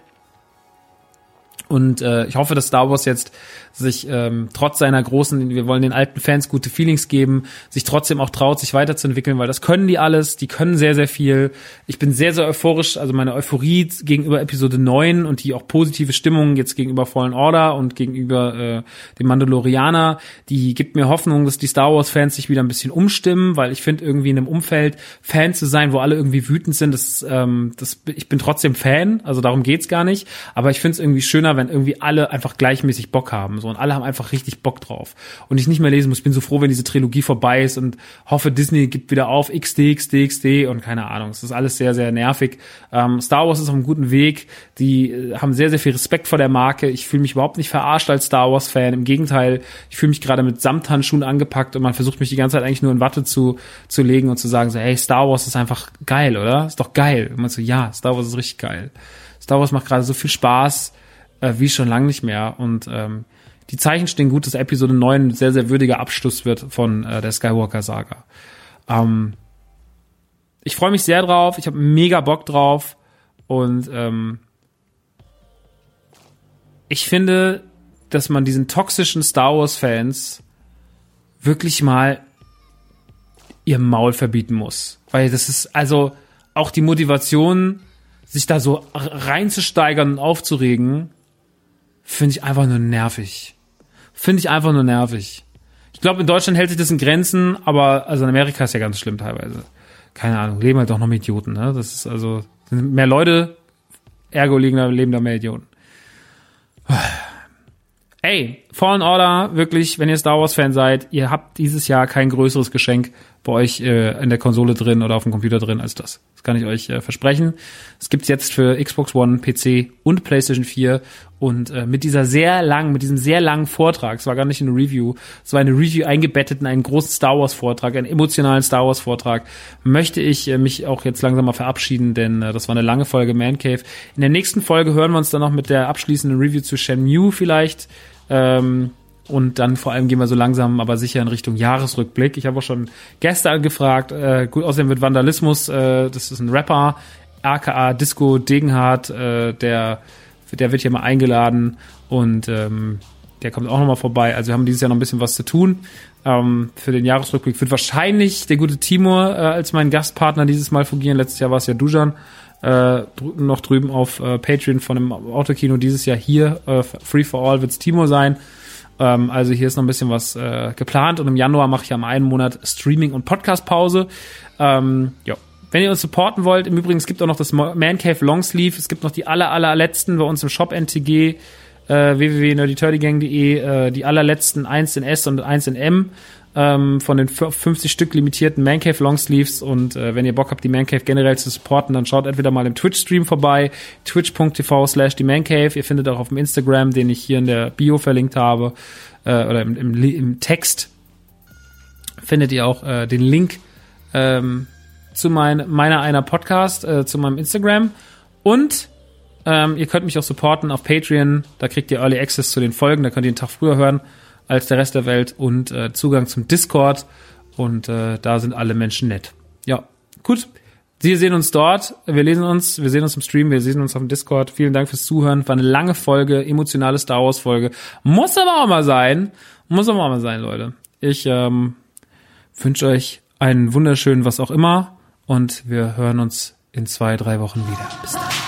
Und äh, ich hoffe, dass Star Wars jetzt sich ähm, trotz seiner großen, wir wollen den alten Fans gute Feelings geben, sich trotzdem auch traut, sich weiterzuentwickeln, weil das können die alles, die können sehr, sehr viel. Ich bin sehr, sehr euphorisch, also meine Euphorie gegenüber Episode 9 und die auch positive Stimmung jetzt gegenüber Fallen Order und gegenüber äh, dem Mandalorianer, die gibt mir Hoffnung, dass die Star Wars-Fans sich wieder ein bisschen umstimmen, weil ich finde, irgendwie in einem Umfeld Fan zu sein, wo alle irgendwie wütend sind, das, ähm, das, ich bin trotzdem Fan, also darum geht's gar nicht, aber ich finde es irgendwie schöner, wenn irgendwie alle einfach gleichmäßig Bock haben, so und alle haben einfach richtig Bock drauf und ich nicht mehr lesen muss. Ich bin so froh, wenn diese Trilogie vorbei ist und hoffe, Disney gibt wieder auf XD, XD, XD und keine Ahnung. Es ist alles sehr, sehr nervig. Ähm, Star Wars ist auf einem guten Weg. Die äh, haben sehr, sehr viel Respekt vor der Marke. Ich fühle mich überhaupt nicht verarscht als Star Wars Fan. Im Gegenteil, ich fühle mich gerade mit Samthandschuhen angepackt und man versucht mich die ganze Zeit eigentlich nur in Watte zu zu legen und zu sagen so, hey, Star Wars ist einfach geil, oder? Ist doch geil. Und man so, ja, Star Wars ist richtig geil. Star Wars macht gerade so viel Spaß äh, wie schon lange nicht mehr. Und ähm, die Zeichen stehen gut, dass Episode 9 ein sehr, sehr würdiger Abschluss wird von äh, der Skywalker-Saga. Ähm, ich freue mich sehr drauf, ich habe mega Bock drauf und ähm, ich finde, dass man diesen toxischen Star Wars-Fans wirklich mal ihr Maul verbieten muss. Weil das ist also auch die Motivation, sich da so reinzusteigern und aufzuregen, finde ich einfach nur nervig. Finde ich einfach nur nervig. Ich glaube, in Deutschland hält sich das in Grenzen, aber also in Amerika ist ja ganz schlimm teilweise. Keine Ahnung, leben halt doch noch mit Idioten, ne? Das ist also sind mehr Leute, ergo leben da, leben da mehr Idioten. Ey, Fallen Order, wirklich, wenn ihr Star Wars Fan seid, ihr habt dieses Jahr kein größeres Geschenk bei euch äh, in der Konsole drin oder auf dem Computer drin als das. Das kann ich euch äh, versprechen. Es gibt's jetzt für Xbox One, PC und PlayStation 4 und äh, mit dieser sehr langen, mit diesem sehr langen Vortrag, es war gar nicht eine Review, es war eine Review eingebettet in einen großen Star Wars Vortrag, einen emotionalen Star Wars Vortrag, möchte ich äh, mich auch jetzt langsam mal verabschieden, denn äh, das war eine lange Folge Man Cave. In der nächsten Folge hören wir uns dann noch mit der abschließenden Review zu Shenmue vielleicht ähm, und dann vor allem gehen wir so langsam, aber sicher in Richtung Jahresrückblick. Ich habe auch schon Gäste angefragt. Äh, gut, außerdem wird Vandalismus, äh, das ist ein Rapper, aka Disco Degenhardt, äh, der, der wird hier mal eingeladen und ähm, der kommt auch nochmal vorbei. Also wir haben dieses Jahr noch ein bisschen was zu tun. Ähm, für den Jahresrückblick wird wahrscheinlich der gute Timur äh, als mein Gastpartner dieses Mal fungieren. Letztes Jahr war es ja Dujan. Äh, noch drüben auf äh, Patreon von dem Autokino. Dieses Jahr hier, äh, Free for All, wird's Timo sein. Ähm, also hier ist noch ein bisschen was äh, geplant und im Januar mache ich am einen Monat Streaming- und Podcast-Pause. Ähm, ja. Wenn ihr uns supporten wollt, im Übrigen, es gibt auch noch das Man Cave Longsleeve, es gibt noch die aller, allerletzten bei uns im Shop NTG, äh, www.nerdyturdygang.de, äh, die allerletzten 1 in S und 1 in M ähm, von den 50 Stück limitierten Mancave Longsleeves und äh, wenn ihr Bock habt, die Mancave generell zu supporten, dann schaut entweder mal im Twitch-Stream vorbei, twitch.tv slash die Mancave. Ihr findet auch auf dem Instagram, den ich hier in der Bio verlinkt habe, äh, oder im, im, im Text findet ihr auch äh, den Link ähm, zu mein, meiner einer Podcast, äh, zu meinem Instagram. Und ähm, ihr könnt mich auch supporten auf Patreon, da kriegt ihr Early Access zu den Folgen, da könnt ihr einen Tag früher hören als der Rest der Welt und äh, Zugang zum Discord und äh, da sind alle Menschen nett. Ja, gut. Sie sehen uns dort, wir lesen uns, wir sehen uns im Stream, wir sehen uns auf dem Discord. Vielen Dank fürs Zuhören. War eine lange Folge, emotionale Star Wars Folge. Muss aber auch mal sein. Muss aber auch mal sein, Leute. Ich ähm, wünsche euch einen wunderschönen was auch immer und wir hören uns in zwei, drei Wochen wieder. Bis dann.